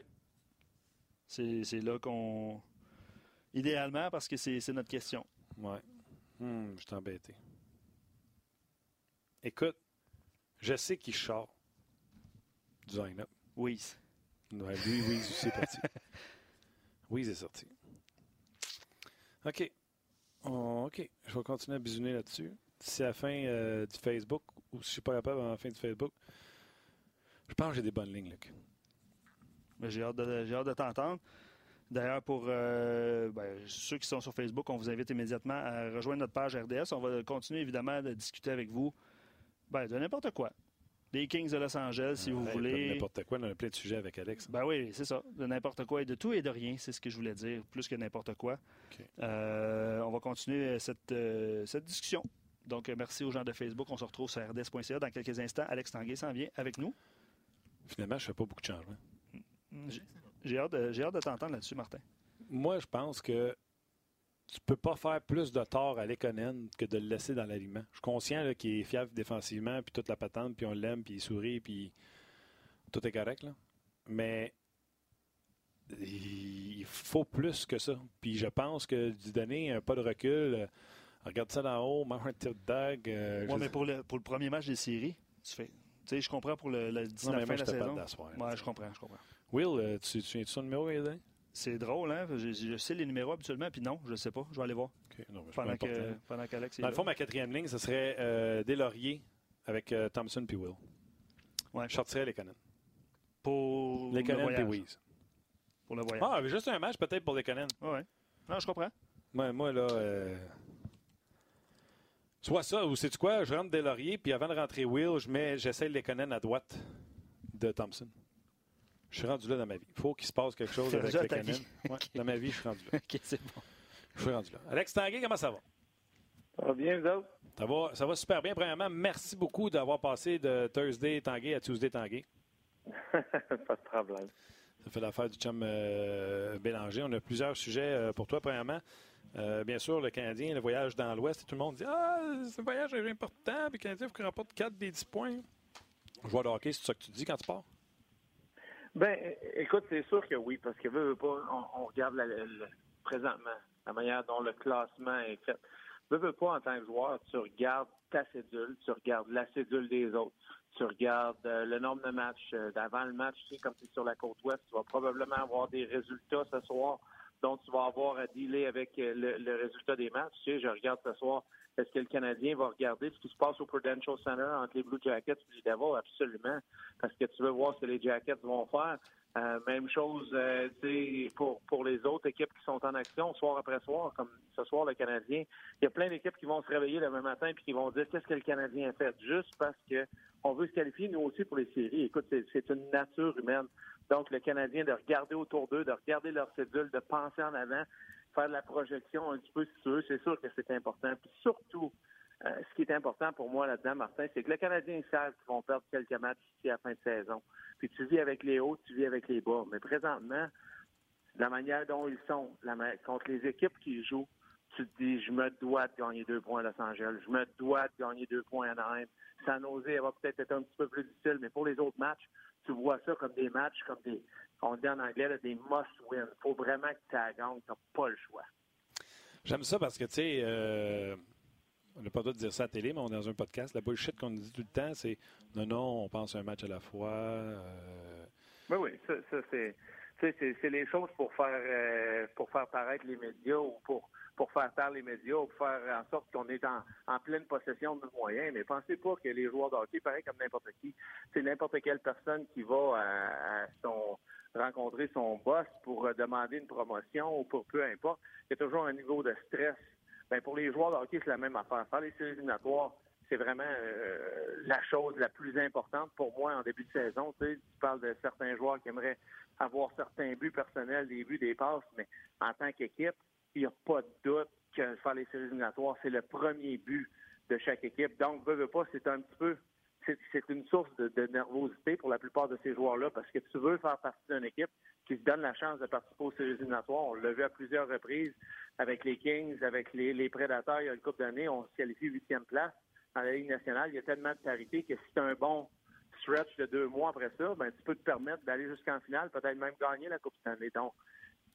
C'est c'est là qu'on... Idéalement, parce que c'est c'est notre question. Ouais. Hmm, je suis embêté. Écoute, je sais qu'il sort du line-up. Oui. Ouais, lui, oui, c'est parti. Oui, c'est sorti. OK. OK. Je vais continuer à bisouner là-dessus. Si à la fin euh, du Facebook, ou si je ne suis pas capable à la fin du Facebook, je pense que j'ai des bonnes lignes, Luc. Mais J'ai hâte de, j'ai hâte de t'entendre. D'ailleurs, pour euh, ben, ceux qui sont sur Facebook, on vous invite immédiatement à rejoindre notre page RDS. On va continuer évidemment de discuter avec vous ben, de n'importe quoi. Les Kings de Los Angeles, si vous voulez. N'importe quoi, on a plein de sujets avec Alex. Ben oui, c'est ça. De n'importe quoi et de tout et de rien, c'est ce que je voulais dire, plus que n'importe quoi. Euh, on va continuer cette, euh, cette discussion. Donc, euh, merci aux gens de Facebook. On se retrouve sur rds.ca dans quelques instants. Alex Tanguay s'en vient avec nous. Finalement, je fais pas beaucoup de changements. J'ai- hâte, de- hâte de t'entendre là-dessus, Martin. Moi, je pense que tu peux pas faire plus de tort à Lekonen que de le laisser dans l'alignement. Je suis conscient qu'il est fiable défensivement, puis toute la patente, puis on l'aime, puis il sourit, puis tout est correct. Là. Mais il faut plus que ça. Puis je pense que lui donner un pas de recul, euh, regarde ça d'en haut, mange un petit dog. euh, Oui, je- mais pour le, pour le premier match des séries, tu fais. Tu sais, je comprends pour le, le 19 Non, mais fin moi, de la j'étais pas saison. d'asseoir. Ouais, je comprends, je comprends. Will, euh, tu tu de son numéro, qu'il a donné? C'est drôle, hein? Je, je sais les numéros habituellement, puis non, je sais pas. Je vais aller voir Ok, non, pendant qu'Alex Dans le là. fond, ma quatrième ligne, ce serait euh, Deslauriers avec euh, Thompson puis Will. Ouais. Je sortirais les Canons. pour Les le Canons puis. Weeze. Pour le voyage. Ah, mais juste un match peut-être pour les Canons. Ouais. Non, je comprends. Moi, moi là. euh, Soit ça, ou c'est quoi? Je rentre Deslauriers, puis avant de rentrer Will, je mets, j'essaie les Canons à droite de Thompson. Je suis rendu là dans ma vie. Il faut qu'il se passe quelque chose avec vie. Ouais, Dans ma vie, je suis rendu là. OK, c'est bon. Je suis rendu là. Alex Tanguay, comment ça va? Ça va bien, vous autres? Ça va, ça va super bien. Premièrement, merci beaucoup d'avoir passé de Thursday Tanguay à Tuesday Tanguay. pas de problème. Ça fait l'affaire du chum euh, Bélanger. On a plusieurs sujets euh, pour toi. Premièrement, euh, bien sûr, le Canadien, le voyage dans l'Ouest. Tout le monde dit Ah, ce voyage est important. Puis le Canadien, il faut qu'il remporte 4 des 10 points. Joueur de hockey, c'est ça que tu dis quand tu pars? Ben, écoute, c'est sûr que oui, parce que veut, pas, on, regarde la- présentement la manière dont le classement est fait. Veux, veut pas, en tant que joueur, tu regardes ta cédule, tu regardes la cédule des autres, tu regardes euh, le nombre de matchs euh, d'avant le match, tu sais, comme tu es sur la côte ouest, tu vas probablement avoir des résultats ce soir dont tu vas avoir à dealer avec euh, le, le résultat des matchs. Tu sais, je regarde ce soir, est-ce que le Canadien va regarder ce qui se passe au Prudential Center entre les Blue Jackets et les Devils? Absolument. Parce que tu veux voir ce que les Jackets vont faire. Euh, même chose euh, pour, pour les autres équipes qui sont en action soir après soir, comme ce soir le Canadien. Il y a plein d'équipes qui vont se réveiller le même matin et qui vont dire qu'est-ce que le Canadien a fait, juste parce que on veut se qualifier nous aussi pour les séries. Écoute, c'est une nature humaine. Donc le Canadien de regarder autour d'eux, de regarder leur cédule, de penser en avant, faire de la projection un petit peu si tu veux, c'est sûr que c'est important. Puis surtout, euh, ce qui est important pour moi là-dedans, Martin, c'est que le Canadien savent qu'ils vont perdre quelques matchs ici à la fin de saison. Puis tu vis avec les hauts, tu vis avec les bas. Mais présentement, la manière dont ils sont, contre les équipes qui jouent, tu te dis, je me dois de gagner deux points à Los Angeles, je me dois de gagner deux points à Anaheim. San Jose, elle va peut-être être un petit peu plus difficile, mais pour les autres matchs, tu vois ça comme des matchs, comme des, on dit en anglais, là, des must-win. Il faut vraiment que tu la gagnes, tu n'as pas le choix. J'aime ça parce que, tu sais, euh, on n'a pas le droit de dire ça à la télé, mais on est dans un podcast. La bullshit qu'on dit tout le temps, c'est non, non, on pense un match à la fois. euh, Oui, oui, ça, ça c'est, c'est, les choses pour faire euh, pour faire paraître les médias ou pour pour faire taire les médias ou pour faire en sorte qu'on est en, en pleine possession de nos moyens. Mais pensez pas que les joueurs de pareil comme n'importe qui, c'est n'importe quelle personne qui va à, à son rencontrer son boss pour euh, demander une promotion ou pour peu importe. Il y a toujours un niveau de stress. Ben, pour les joueurs de hockey, c'est la même affaire. Faire les séries c'est vraiment euh, la chose la plus importante pour moi en début de saison. Tu, sais, tu parles de certains joueurs qui aimeraient avoir certains buts personnels, des buts, des passes, mais en tant qu'équipe, il n'y a pas de doute que faire les séries éliminatoires, c'est le premier but de chaque équipe. Donc, veux, veux pas, c'est un petit peu, c'est, une source de, nervosité pour la plupart de ces joueurs-là parce que tu veux faire partie d'une équipe qui se donne la chance de participer aux séries éliminatoires. On l'a vu à plusieurs reprises avec les Kings, avec les, les Prédateurs il y a une couple d'années, on se qualifie huitième place dans la Ligue nationale. Il y a tellement de parité que si tu as un bon stretch de deux mois après ça, ben, tu peux te permettre d'aller jusqu'en finale, peut-être même gagner la Coupe Stanley. Donc,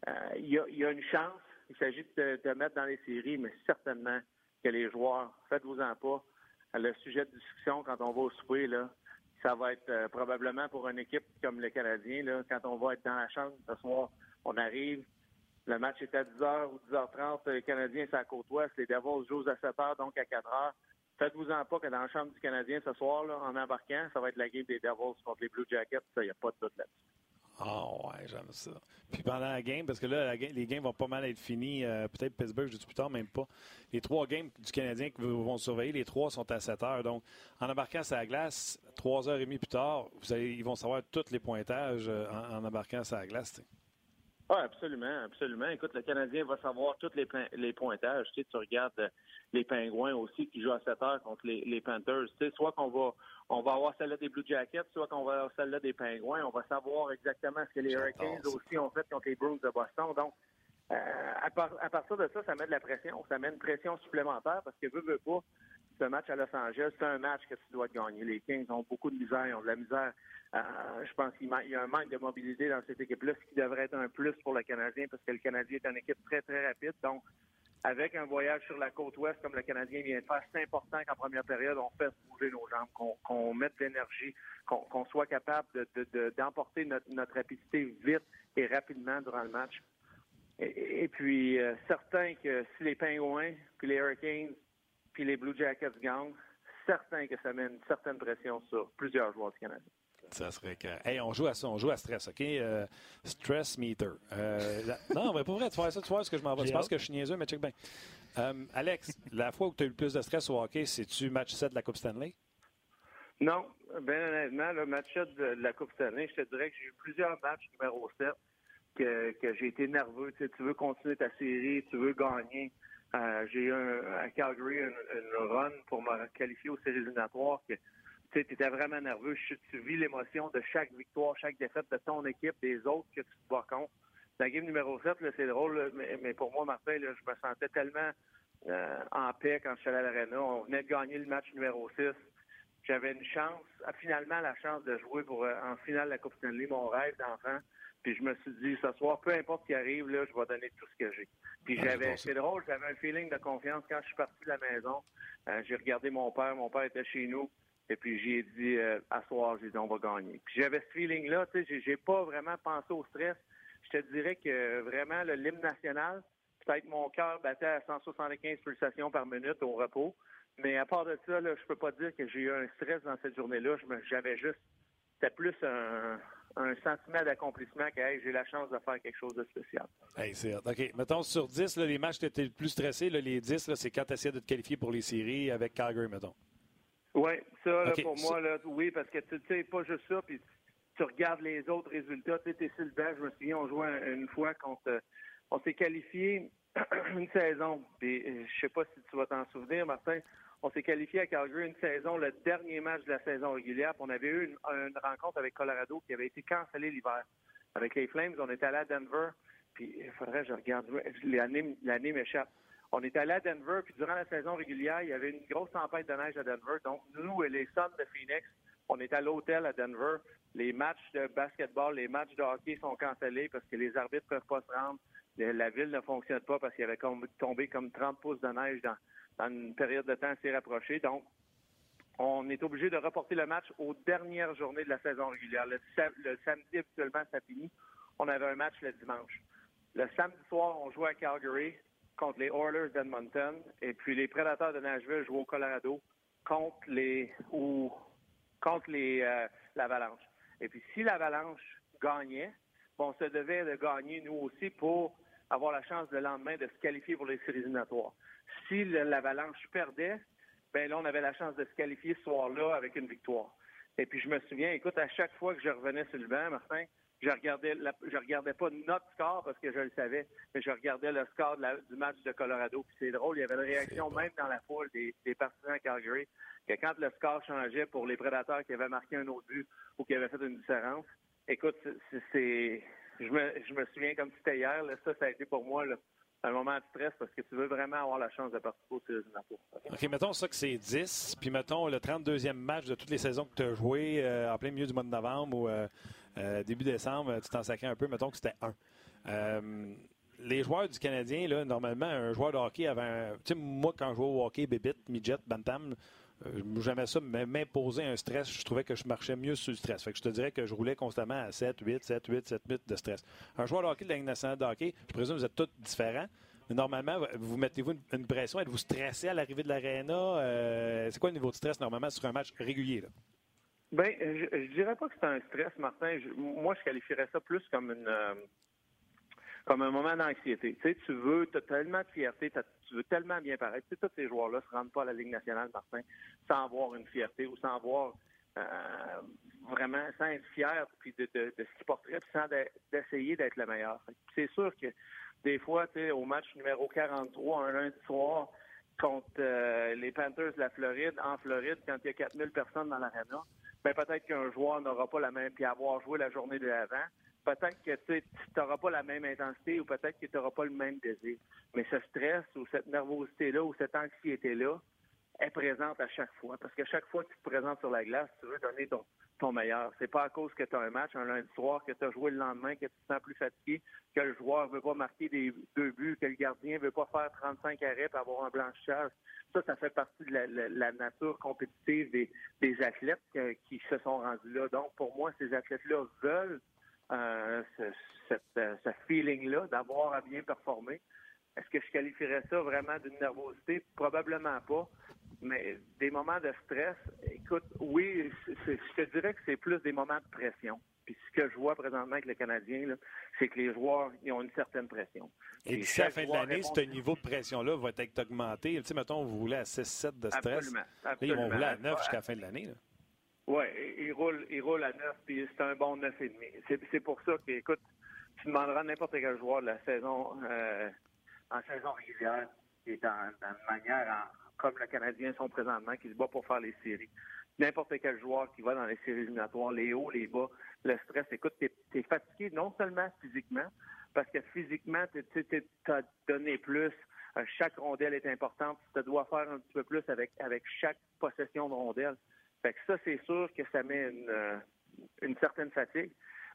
euh, il, y a, une chance. Il s'agit de te, mettre dans les séries, mais certainement que les joueurs, faites-vous-en pas. Le sujet de discussion quand on va au souper, là, ça va être euh, probablement pour une équipe comme le Canadien, là, quand on va être dans la chambre ce soir, on arrive, le match est à 10h ou 10h30, les Canadiens, c'est à Côte-Ouest, les Devils jouent à 7h, donc à 4h. Faites-vous-en pas que dans la chambre du Canadien ce soir, en embarquant, ça va être la game des Devils contre les Blue Jackets, il n'y a pas de doute là-dessus. Ah ouais, j'aime ça. Puis pendant la game, parce que là, les games vont pas mal être finis. Euh, peut-être Pittsburgh, je dis plus tard, même pas. Les trois games du Canadien que vous vont surveiller, les trois sont à 7 heures. Donc, en embarquant la glace, 3 heures et demie plus tard, vous ils vont savoir tous les pointages euh, en, embarquant sur la glace. Oui, absolument, absolument. Écoute, le Canadien va savoir tous les, les pointages. Tu, sais, tu regardes euh, les Pingouins aussi qui jouent à 7 heures contre les, Panthers. Tu sais, soit qu'on va on va avoir celle-là des Blue Jackets, soit qu'on va avoir celle-là des Pingouins. On va savoir exactement ce que les Hurricanes aussi ont fait contre les Bruins de Boston. Donc, euh, à, partir de ça, ça met de la pression. Ça met une pression supplémentaire parce que veut, veut pas, ce match à Los Angeles, c'est un match que tu dois gagner. Les Kings ont beaucoup de misère, ils ont de la misère euh, je pense qu'il y a un manque de mobilité dans cette équipe-là, ce qui devrait être un plus pour le Canadien, parce que le Canadien est une équipe très, très rapide. Donc, avec un voyage sur la côte ouest comme le Canadien vient de faire, c'est important qu'en première période, on fasse bouger nos jambes, qu'on mette de l'énergie, qu'on soit capable d'emporter notre, rapidité vite et rapidement durant le match. Et, puis, euh, certain que si les Pingouins, puis les Hurricanes, puis les Blue Jackets gagnent, certain que ça met une certaine pression sur plusieurs joueurs du Canadien. Ça serait que. Hey, on joue à ça, on joue à stress, OK? Euh, stress meter. Euh, non, mais pour vrai, tu fais ça, tu vois ce que je m'en vais. Tu penses que je suis niaiseux, mais check bien. Euh, Alex, la fois où tu as eu le plus de stress au hockey, c'est-tu match 7 de la Coupe Stanley? Non, bien honnêtement, le match 7 de la Coupe Stanley, je te dirais que j'ai eu plusieurs matchs numéro 7 que, que j'ai été nerveux. Tu, sais, tu veux continuer ta série, tu veux gagner. J'ai eu à Calgary une, run pour me qualifier aux séries éliminatoires que tu étais vraiment nerveux. Tu vis l'émotion de chaque victoire, chaque défaite de ton équipe, des autres que tu te bats contre. La game numéro 7, c'est drôle, mais, pour moi, Martin, je me sentais tellement euh, en paix quand je suis allé à l'Arena. On venait de gagner le match numéro 6. J'avais une chance, finalement la chance de jouer pour euh, en finale de la Coupe Stanley, mon rêve d'enfant. Puis je me suis dit, ce soir, peu importe ce qui arrive, là, je vais donner tout ce que j'ai. Puis ah, j'avais, c'est drôle, j'avais un feeling de confiance quand je suis parti de la maison. Euh, j'ai regardé mon père, mon père était chez nous. Et puis j'ai dit euh, à soir, j'ai dit on va gagner. Puis j'avais ce feeling-là, tu sais, j'ai pas vraiment pensé au stress. Je te dirais que vraiment le l'hymne national, peut-être mon cœur battait à 175 pulsations par minute au repos. Mais à part de ça, là, je peux pas dire que j'ai eu un stress dans cette journée-là. J'avais juste, c'était plus un, sentiment d'accomplissement que j'ai la chance de faire quelque chose de spécial. Hey, c'est OK. Mettons sur 10, les matchs qui étaient le plus stressés, les 10, c'est quand tu essaies de te qualifier pour les séries avec Calgary, mettons. Oui, ça, là, pour moi, là, oui, parce que tu sais, pas juste ça, puis tu regardes les autres résultats. Tu sais, sur le banc, je me souviens, on jouait une fois contre. On s'est qualifié une saison, puis euh, je sais pas si tu vas t'en souvenir, Martin. On s'est qualifié à Calgary une saison, le dernier match de la saison régulière. On avait eu une, rencontre avec Colorado qui avait été cancellée l'hiver. Avec les Flames, on était allé à Denver. Puis il faudrait que je regarde. L'année m'échappe. On est allé à Denver, puis durant la saison régulière, il y avait une grosse tempête de neige à Denver. Donc, nous et les Suns de Phoenix, on est à l'hôtel à Denver. Les matchs de basketball, les matchs de hockey sont cancellés parce que les arbitres ne peuvent pas se rendre. La ville ne fonctionne pas parce qu'il y avait tombé comme 30 pouces de neige dans, une période de temps assez rapprochée. Donc, on est obligé de reporter le match aux dernières journées de la saison régulière. Le, samedi, habituellement, ça finit. On avait un match le dimanche. Le samedi soir, on jouait à Calgary contre les Oilers d'Edmonton et puis les Prédateurs de Nashville jouent au Colorado contre les ou contre les euh, l'Avalanche. Et puis si l'Avalanche gagnait, on se devait de gagner nous aussi pour avoir la chance le lendemain de se qualifier pour les séries éliminatoires. Si l'Avalanche perdait, ben là on avait la chance de se qualifier ce soir-là avec une victoire. Et puis je me souviens, écoute, à chaque fois que je revenais sur le banc, Martin, je regardais, je regardais pas notre score parce que je le savais, mais je regardais le score du match de Colorado. Puis c'est drôle, il y avait une réaction même dans la foule des, partisans à Calgary que quand le score changeait pour les prédateurs qui avaient marqué un autre but ou qui avaient fait une différence, écoute, c'est, je me, je me souviens comme c'était hier. ça, ça a été pour moi un moment de stress parce que tu veux vraiment avoir la chance de participer aux séries OK, mettons ça que c'est 10, puis mettons le 32e match de toutes les saisons que tu as joué euh, en plein milieu du mois de novembre ou euh, euh, début décembre, tu t'en sacrais un peu, mettons que c'était 1. les joueurs du Canadien, là, normalement, un joueur de hockey avait un. Tu sais, moi, quand je jouais au hockey, Bébit, Midget, Bantam, jamais ça m'imposer un stress. Je trouvais que je marchais mieux sur le stress. Fait que je te dirais que je roulais constamment à 7, 8, 7, 8, 7, 8 de stress. Un joueur de hockey de la Ligue nationale de hockey, je présume que vous êtes tous différents. Mais normalement, vous mettez-vous une, pression? Êtes-vous stressé à l'arrivée de l'aréna? Euh, c'est quoi le niveau de stress normalement sur un match régulier? Là? Ben, je, je dirais pas que c'est un stress, Martin. moi, je qualifierais ça plus comme une euh, comme un moment d'anxiété. Tu veux, tu as tellement de fierté, tu veux tellement bien paraître. Tous ces joueurs-là se rendent pas à la Ligue nationale, Martin, sans avoir une fierté ou sans avoir euh, vraiment, sans être fier puis de, ce qu'ils porteraient, sans d'essayer d'être le meilleur. C'est sûr que des fois, tu sais, au match numéro 43, un lundi soir, contre euh, les Panthers de la Floride, en Floride, quand il y a 4000 personnes dans l'aréna, ben peut-être qu'un joueur n'aura pas la même, puis avoir joué la journée de l'avant, peut-être que tu n'auras pas la même intensité ou peut-être que tu n'auras pas le même désir. Mais ce stress ou cette nervosité-là ou cette anxiété-là est présente à chaque fois. Parce que chaque fois que tu te présentes sur la glace, tu veux donner ton, ton meilleur. C'est pas à cause que tu as un match un lundi soir, que tu as joué le lendemain, que tu te sens plus fatigué, que le joueur veut pas marquer des deux buts, que le gardien veut pas faire 35 arrêts pour avoir un blanchissage. Ça, ça fait partie de la, nature compétitive des, des athlètes qui se sont rendus là. Donc, pour moi, ces athlètes-là veulent euh, ce, euh, ce feeling-là d'avoir à bien performer. Est-ce que je qualifierais ça vraiment d'une nervosité? Probablement pas. Mais des moments de stress, écoute, oui, je te dirais que c'est plus des moments de pression. Puis ce que je vois présentement avec les Canadiens, c'est que les joueurs ils ont une certaine pression. Et d'ici à la fin de l'année, ce niveau de pression-là va être augmenté. Tu sais, mettons, vous voulez à 6-7 de stress. Absolument, absolument. ils vont rouler à 9 jusqu'à la fin de l'année. Oui, il roule, il roule à 9, puis c'est un bon 9,5. C'est, c'est pour ça que, écoute, tu demanderas à n'importe quel joueur de la saison, euh, en saison régulière, qui est en, en manière, comme les Canadiens sont présentement, qui se bat pour faire les séries. N'importe quel joueur qui va dans les séries éliminatoires, les hauts, les bas, le stress, écoute, tu es, fatigué non seulement physiquement, parce que physiquement, tu as donné plus, euh, chaque rondelle est importante, tu dois faire un petit peu plus avec, avec chaque possession de rondelle. Fait que ça, c'est sûr que ça met une, euh, une certaine fatigue.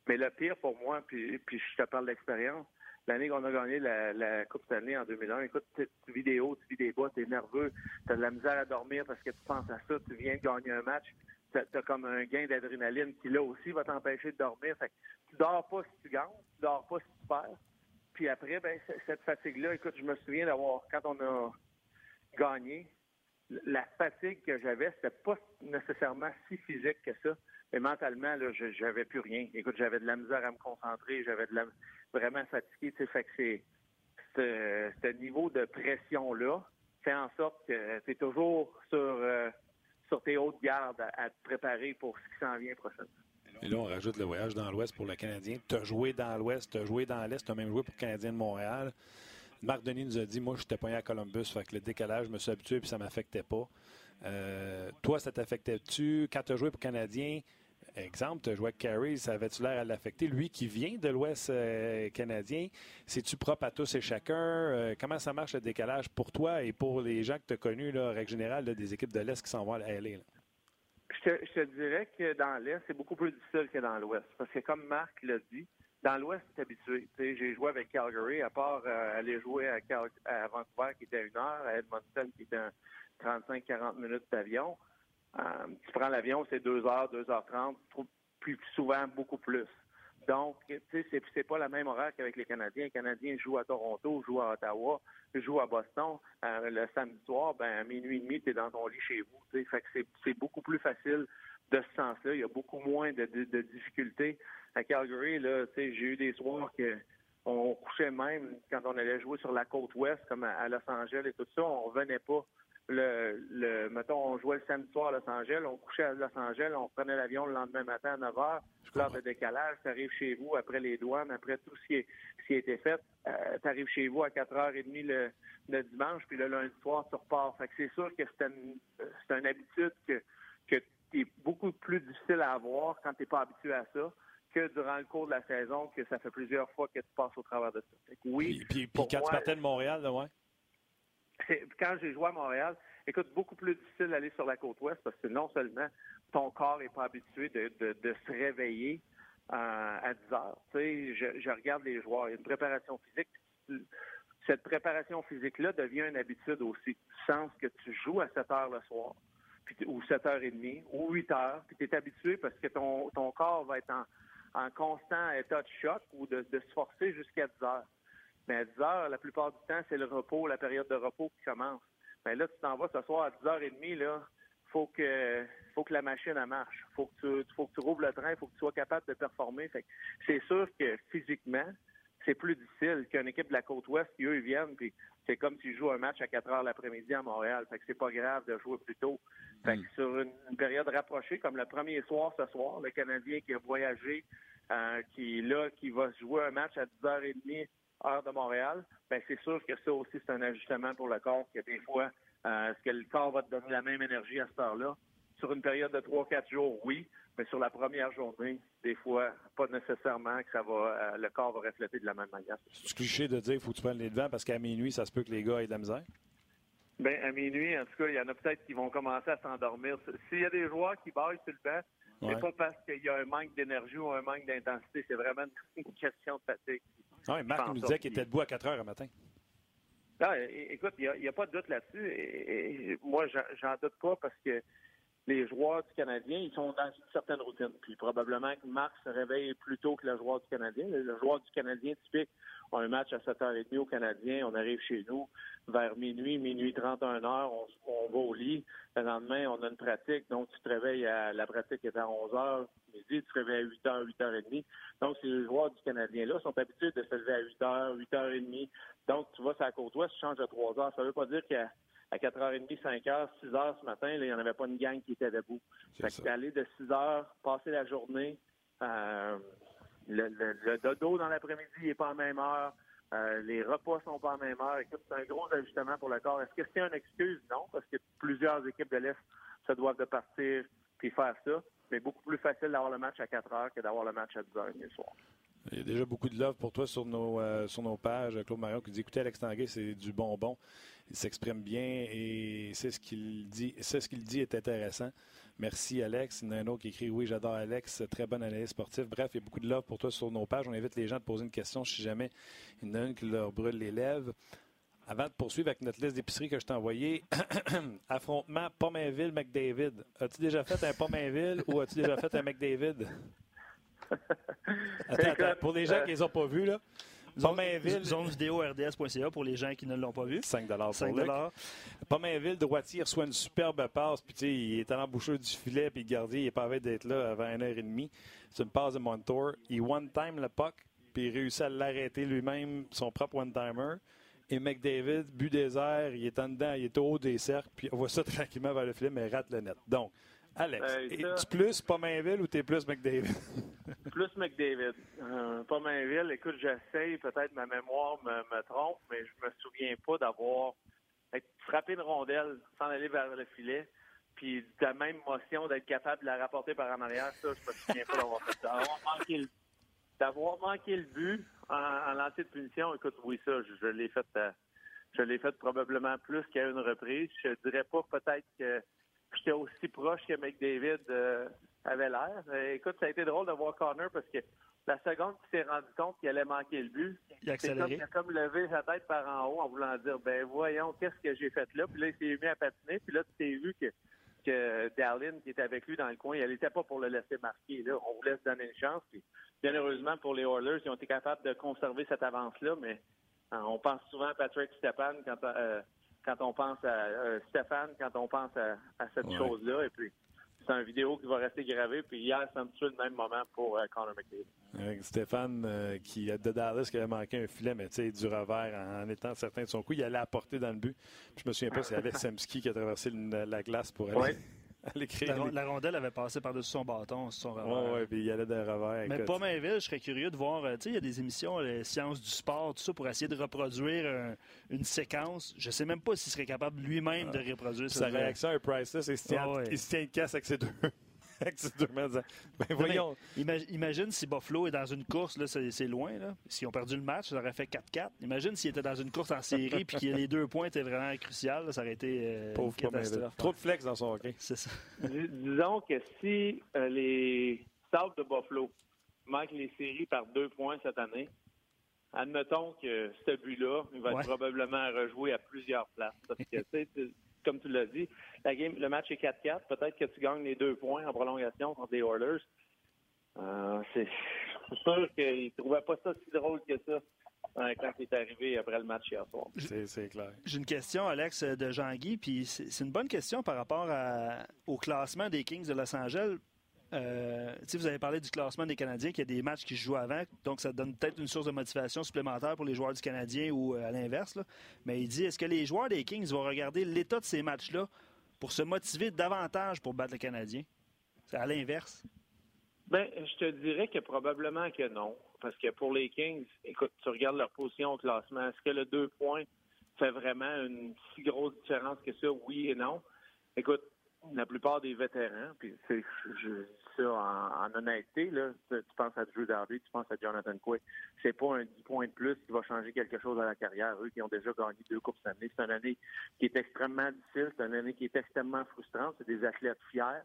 Mais le pire pour moi, puis, je te parle d'expérience, l'année qu'on a gagné la, Coupe Stanley en 2001, écoute, tu vis des hauts, tu vis des bas, tu es nerveux, tu as de la misère à dormir parce que tu penses à ça, tu viens de gagner un match, tu as, comme un gain d'adrénaline qui, là aussi, va t'empêcher de dormir. Fait que tu dors pas si tu gagnes, tu dors pas si tu perds. Puis après, ben, cette fatigue-là, écoute, je me souviens d'avoir, quand on a gagné, la fatigue que j'avais, c'était pas nécessairement si physique que ça. Mais mentalement, là, j'avais plus rien. Écoute, j'avais de la misère à me concentrer, j'avais vraiment fatigué. Tu fait que c'est ce, niveau de pression-là fait en sorte que tu es toujours sur, euh, sur tes hautes gardes à, te préparer pour ce qui s'en vient prochainement. Et là, on rajoute le voyage dans l'Ouest pour le Canadien. Tu as joué dans l'Ouest, tu as joué dans l'Est, tu as même joué pour le Canadien de Montréal. Marc Denis nous a dit Moi, je j'étais pas à Columbus, fait que le décalage, je me suis habitué puis ça m'affectait pas. Euh, toi, ça t'affectait-tu? Quand tu as joué pour Canadien? Exemple, tu as joué avec Carey, ça avait-tu l'air à l'affecter? Lui qui vient de l'Ouest euh, canadien, c'est-tu propre à tous et chacun? Euh, comment ça marche le décalage pour toi et pour les gens que tu as connus, là, règle générale, des équipes de l'Est qui s'en vont à LA? Je te, dirais que dans l'Est, c'est beaucoup plus difficile que dans l'Ouest. Parce que comme Marc l'a dit, dans l'Ouest, c'est habitué. J'ai joué avec Calgary, à part euh, aller jouer à, à, Vancouver, qui était à une heure, à Edmonton, qui était 35-40 minutes d'avion. Euh, tu prends l'avion, c'est 2 heures, 2 heures 30, plus souvent beaucoup plus. Donc, tu sais, c'est, pas la même horaire qu'avec les Canadiens. Les Canadiens jouent à Toronto, jouent à Ottawa, jouent à Boston. Euh, le samedi soir, ben, à minuit et demi, tu es dans ton lit chez vous. Fait que c'est beaucoup plus facile de ce sens-là. Il y a beaucoup moins de, de difficultés à Calgary, là, j'ai eu des soirs que on couchait même quand on allait jouer sur la côte ouest, comme à, Los Angeles et tout ça, on revenait pas. Le, le, mettons, on jouait le samedi soir à Los Angeles, on couchait à Los Angeles, on prenait l'avion le lendemain matin à 9 h, l'heure de décalage, tu arrives chez vous après les douanes, après tout ce qui, est, ce qui a été fait, euh, tu arrives chez vous à 4h30 le, le dimanche, puis le lundi soir, tu repars. Fait que c'est sûr que c'est une, une habitude que, que est beaucoup plus difficile à avoir quand tu n'es pas habitué à ça que durant le cours de la saison, que ça fait plusieurs fois que tu passes au travers de ça. oui. Puis, puis, quand tu partais de Montréal, là, ouais. Quand j'ai joué à Montréal, écoute, beaucoup plus difficile d'aller sur la côte ouest parce que non seulement ton corps n'est pas habitué de, se réveiller euh, à 10 heures. Tu sais, je, je, regarde les joueurs, il y a une préparation physique. Cette préparation physique-là devient une habitude aussi. Du sens que tu joues à 7 heures le soir, ou 7h30, ou 8 heures, puis tu es habitué parce que ton, ton corps va être en, en constant état de choc ou de, se forcer jusqu'à 10 heures. Mais à 10 heures, la plupart du temps, c'est le repos, la période de repos qui commence. Mais là, tu t'en vas ce soir à 10h30, là, faut que faut que la machine elle marche. Faut que tu faut que tu rouvres le train, faut que tu sois capable de performer. c'est sûr que physiquement, c'est plus difficile qu'une équipe de la côte ouest qui eux ils viennent puis c'est comme s'ils jouent un match à 4 heures l'après-midi à Montréal. Fait que c'est pas grave de jouer plus tôt. Fait que hmm. sur une, période rapprochée, comme le premier soir ce soir, le Canadien qui a voyagé, euh, qui là, qui va jouer un match à 10h30 heure de Montréal, ben c'est sûr que ça aussi c'est un ajustement pour le corps, que des fois, euh, est-ce que le corps va te donner la même énergie à cette heure-là? Sur une période de 3-4 jours, oui, mais sur la première journée, des fois, pas nécessairement que ça va, euh, le corps va refléter de la même manière. C'est cliché de dire qu'il faut que tu prennes les devants parce qu'à minuit, ça se peut que les gars aient de la misère? Bien, à minuit, en tout cas, il y en a peut-être qui vont commencer à s'endormir. S'il y a des joueurs qui baillent sur le banc, c'est pas parce qu'il y a un manque d'énergie ou un manque d'intensité, c'est vraiment une question de fatigue. Oui, Marc nous disait qu'il était debout à 4 heures le matin. Ah, écoute, il n'y a, pas de doute là-dessus. Et, moi, j'en doute pas parce que les joueurs du Canadien, ils sont dans une certaine routine. Puis probablement que Marc se réveille plus tôt que le joueur du Canadien. Le joueur du Canadien typique a un match à 7h30 au Canadien. On arrive chez nous vers minuit, minuit 31 heures. On, va au lit. Le lendemain, on a une pratique. Donc, tu te réveilles à la pratique est à 11 h midi. Tu te réveilles à 8h, 8h30. Donc, ces joueurs du Canadien-là sont habitués de se lever à 8h, 8h30. Donc, tu vas sur la côte ouest, tu changes à 3 h Ça veut pas dire qu'à à 4h30, 5h, 6h ce matin, il n'y en avait pas une gang qui était debout. Fait que aller de 6h, passer la journée, euh, le, dodo dans l'après-midi n'est pas en même heure, euh, les repas sont pas en même heure. Écoute, c'est un gros ajustement pour le corps. Est-ce que c'est une excuse? Non, parce que plusieurs équipes de l'Est se doivent de partir puis faire ça. Mais beaucoup plus facile d'avoir le match à 4 heures que d'avoir le match à 10 h le soir. Il y a déjà beaucoup de love pour toi sur nos, euh, sur nos pages. Claude Marion qui dit écoutez, Alex Tanguay, c'est du bonbon. Il s'exprime bien et c'est ce qu'il dit. C'est ce qu'il dit est intéressant. Merci, Alex. Il y en a un autre qui écrit Oui, j'adore Alex. Très bonne analyse sportive. Bref, il y a beaucoup de love pour toi sur nos pages. On invite les gens à te poser une question si jamais il y en a une qui leur brûle les lèvres. Avant de poursuivre avec notre liste d'épicerie que je t'ai envoyée, affrontement Pomainville-McDavid. As-tu déjà fait un Pomainville ou as-tu déjà fait un McDavid? attends, attends, pour les gens qui ne les ont pas vus, là. Pomainville. Zone vidéo RDS.ca pour les gens qui ne l'ont pas vu. 5 pour 5 Pomainville, droitier, reçoit une superbe passe. Puis, tu sais, il est à l'embouchure du filet. Puis, le gardien, il est pas avec d'être là avant une heure et demie. C'est une passe de Montour. Il one-time le puck. Puis, il réussit à l'arrêter lui-même, son propre one-timer. Et McDavid, but des airs, il est en dedans, il est au haut des cercles, puis on voit ça tranquillement vers le filet, mais rate le net. Donc, Alex, euh, es-tu plus Pomainville ou t'es plus McDavid? plus McDavid. Euh, Pomainville, écoute, j'essaye, peut-être ma mémoire me, trompe, mais je me souviens pas d'avoir frappé une rondelle sans aller vers le filet, puis de la même motion d'être capable de la rapporter par en arrière, ça, je me souviens pas d'avoir fait ça. D'avoir manqué le, but en, lancer de punition, écoute, oui, ça, je, l'ai fait... Euh, je l'ai fait probablement plus qu'à une reprise. Je dirais pas peut-être que j'étais aussi proche que McDavid euh, avait l'air. Euh, écoute, ça a été drôle de voir Connor parce que la seconde qu'il s'est rendu compte qu'il allait manquer le but, il a, accéléré. il a comme levé sa tête par en haut en voulant dire ben voyons, qu'est-ce que j'ai fait là? Puis là, il s'est mis à patiner, puis là, tu t'es vu que, que Darlin, qui était avec lui dans le coin, il n'était pas pour le laisser marquer. Là. On voulait se donner une chance. Puis, bien heureusement pour les Oilers, ils ont été capables de conserver cette avance-là, mais euh, on pense souvent à Patrick Stepan quand quand on pense à euh, Stéphane, quand on pense à, cette chose-là. Et puis, c'est une vidéo qui va rester gravée. Puis hier, c'est un petit peu le même moment pour euh, Connor McDavid. Stéphane, euh, qui de Dallas, qui avait manqué un filet, mais tu sais, du revers en, étant certain de son coup, il allait apporter dans le but. Puis je me souviens pas c'est Alex Semski qui a traversé la glace pour aller. La, rondelle avait passé par-dessus son bâton, son revers. Oui, puis il allait d'un revers. Mais pas Mainville, je serais curieux de voir. Euh, tu sais, il y a des émissions, les sciences du sport, tout ça, pour essayer de reproduire une séquence. Je sais même pas s'il serait capable lui-même de reproduire Sa réaction est priceless. Il se tient, ah il se tient une casse avec ses deux. Ben voyons. imagine si Buffalo est dans une course, là, c'est loin. Là. S'ils ont perdu le match, ça aurait fait 4-4. Imagine s'il était dans une course en série puis que les deux points étaient vraiment cruciaux, ça aurait été euh, une catastrophe. Trop de flex dans son hockey. C'est ça. Disons que si euh, les Sabres de Buffalo manquent les séries par deux points cette année, admettons que ce but-là, il va être probablement rejoué à plusieurs places. Parce que, comme tu l'as dit, la game, le match est 4-4. Peut-être que tu gagnes les deux points en prolongation contre les Oilers. Euh, c'est sûr qu'ils ne trouvaient pas ça si drôle que ça quand il est arrivé après le match hier soir. C'est clair. J'ai une question, Alex, de Jean-Guy, puis c'est une bonne question par rapport au classement des Kings de Los Angeles. Euh, vous avez parlé du classement des Canadiens, qu'il y a des matchs qui se jouent avant, donc ça donne peut-être une source de motivation supplémentaire pour les joueurs du Canadien ou euh, à l'inverse. Mais il dit est-ce que les joueurs des Kings vont regarder l'état de ces matchs-là pour se motiver davantage pour battre le Canadien? C'est à l'inverse. Ben, je te dirais que probablement que non. Parce que pour les Kings, écoute, tu regardes leur position au classement. Est-ce que le deux points fait vraiment une si grosse différence que ça? Oui et non. Écoute, la plupart des vétérans, puis c'est je ça en, honnêteté, là, tu penses à Drew Darby, tu penses à Jonathan Quick, c'est pas un 10 points de plus qui va changer quelque chose à la carrière. Eux qui ont déjà gagné deux coupes cette année, c'est une année qui est extrêmement difficile, c'est une année qui est extrêmement frustrante, c'est des athlètes fiers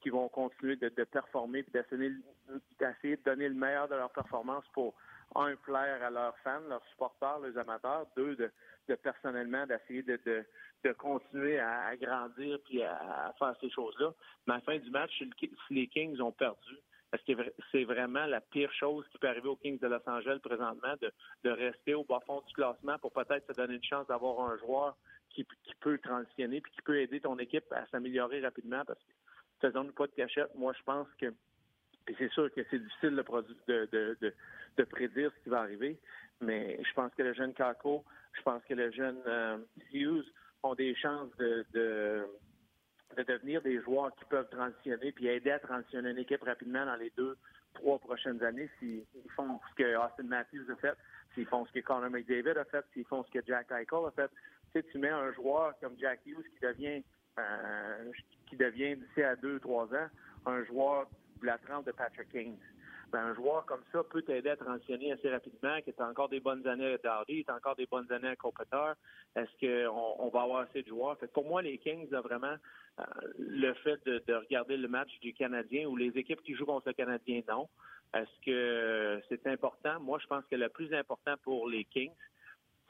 qui vont continuer de, performer et d'essayer de donner le meilleur de leur performance pour un plaire à leurs fans, leurs supporters, les amateurs, deux de, personnellement d'essayer de, continuer à, grandir puis à, faire ces choses-là. Mais à la fin du match, si les Kings ont perdu, est-ce que c'est vraiment la pire chose qui peut arriver aux Kings de Los Angeles présentement de, de rester au bas fond du classement pour peut-être se donner une chance d'avoir un joueur qui, qui peut transitionner puis qui peut aider ton équipe à s'améliorer rapidement? Parce que faisons-nous pas de cachette. Moi, je pense que c'est sûr que c'est difficile de, prédire ce qui va arriver, mais je pense que le jeune Kako, je pense que le jeune euh, Hughes ont des chances de, de, de, devenir des joueurs qui peuvent transitionner puis aider à transitionner une équipe rapidement dans les deux, trois prochaines années s'ils font ce que Austin Matthews a fait, s'ils font ce que Connor McDavid a fait, s'ils font ce que Jack Eichel a fait. Tu sais, tu mets un joueur comme Jack Hughes qui devient euh, qui devient d'ici à deux, trois ans un joueur la trempe de Patrick King. Ben, un joueur comme ça peut t'aider à transitionner assez rapidement, que tu as encore des bonnes années à Darby, tu as encore des bonnes années à Copeter. Est-ce qu'on on va avoir assez de joueurs? Pour moi, les Kings, vraiment euh, le fait de, de, regarder le match du Canadien ou les équipes qui jouent contre le Canadien, non. Est-ce que c'est important? Moi, je pense que le plus important pour les Kings,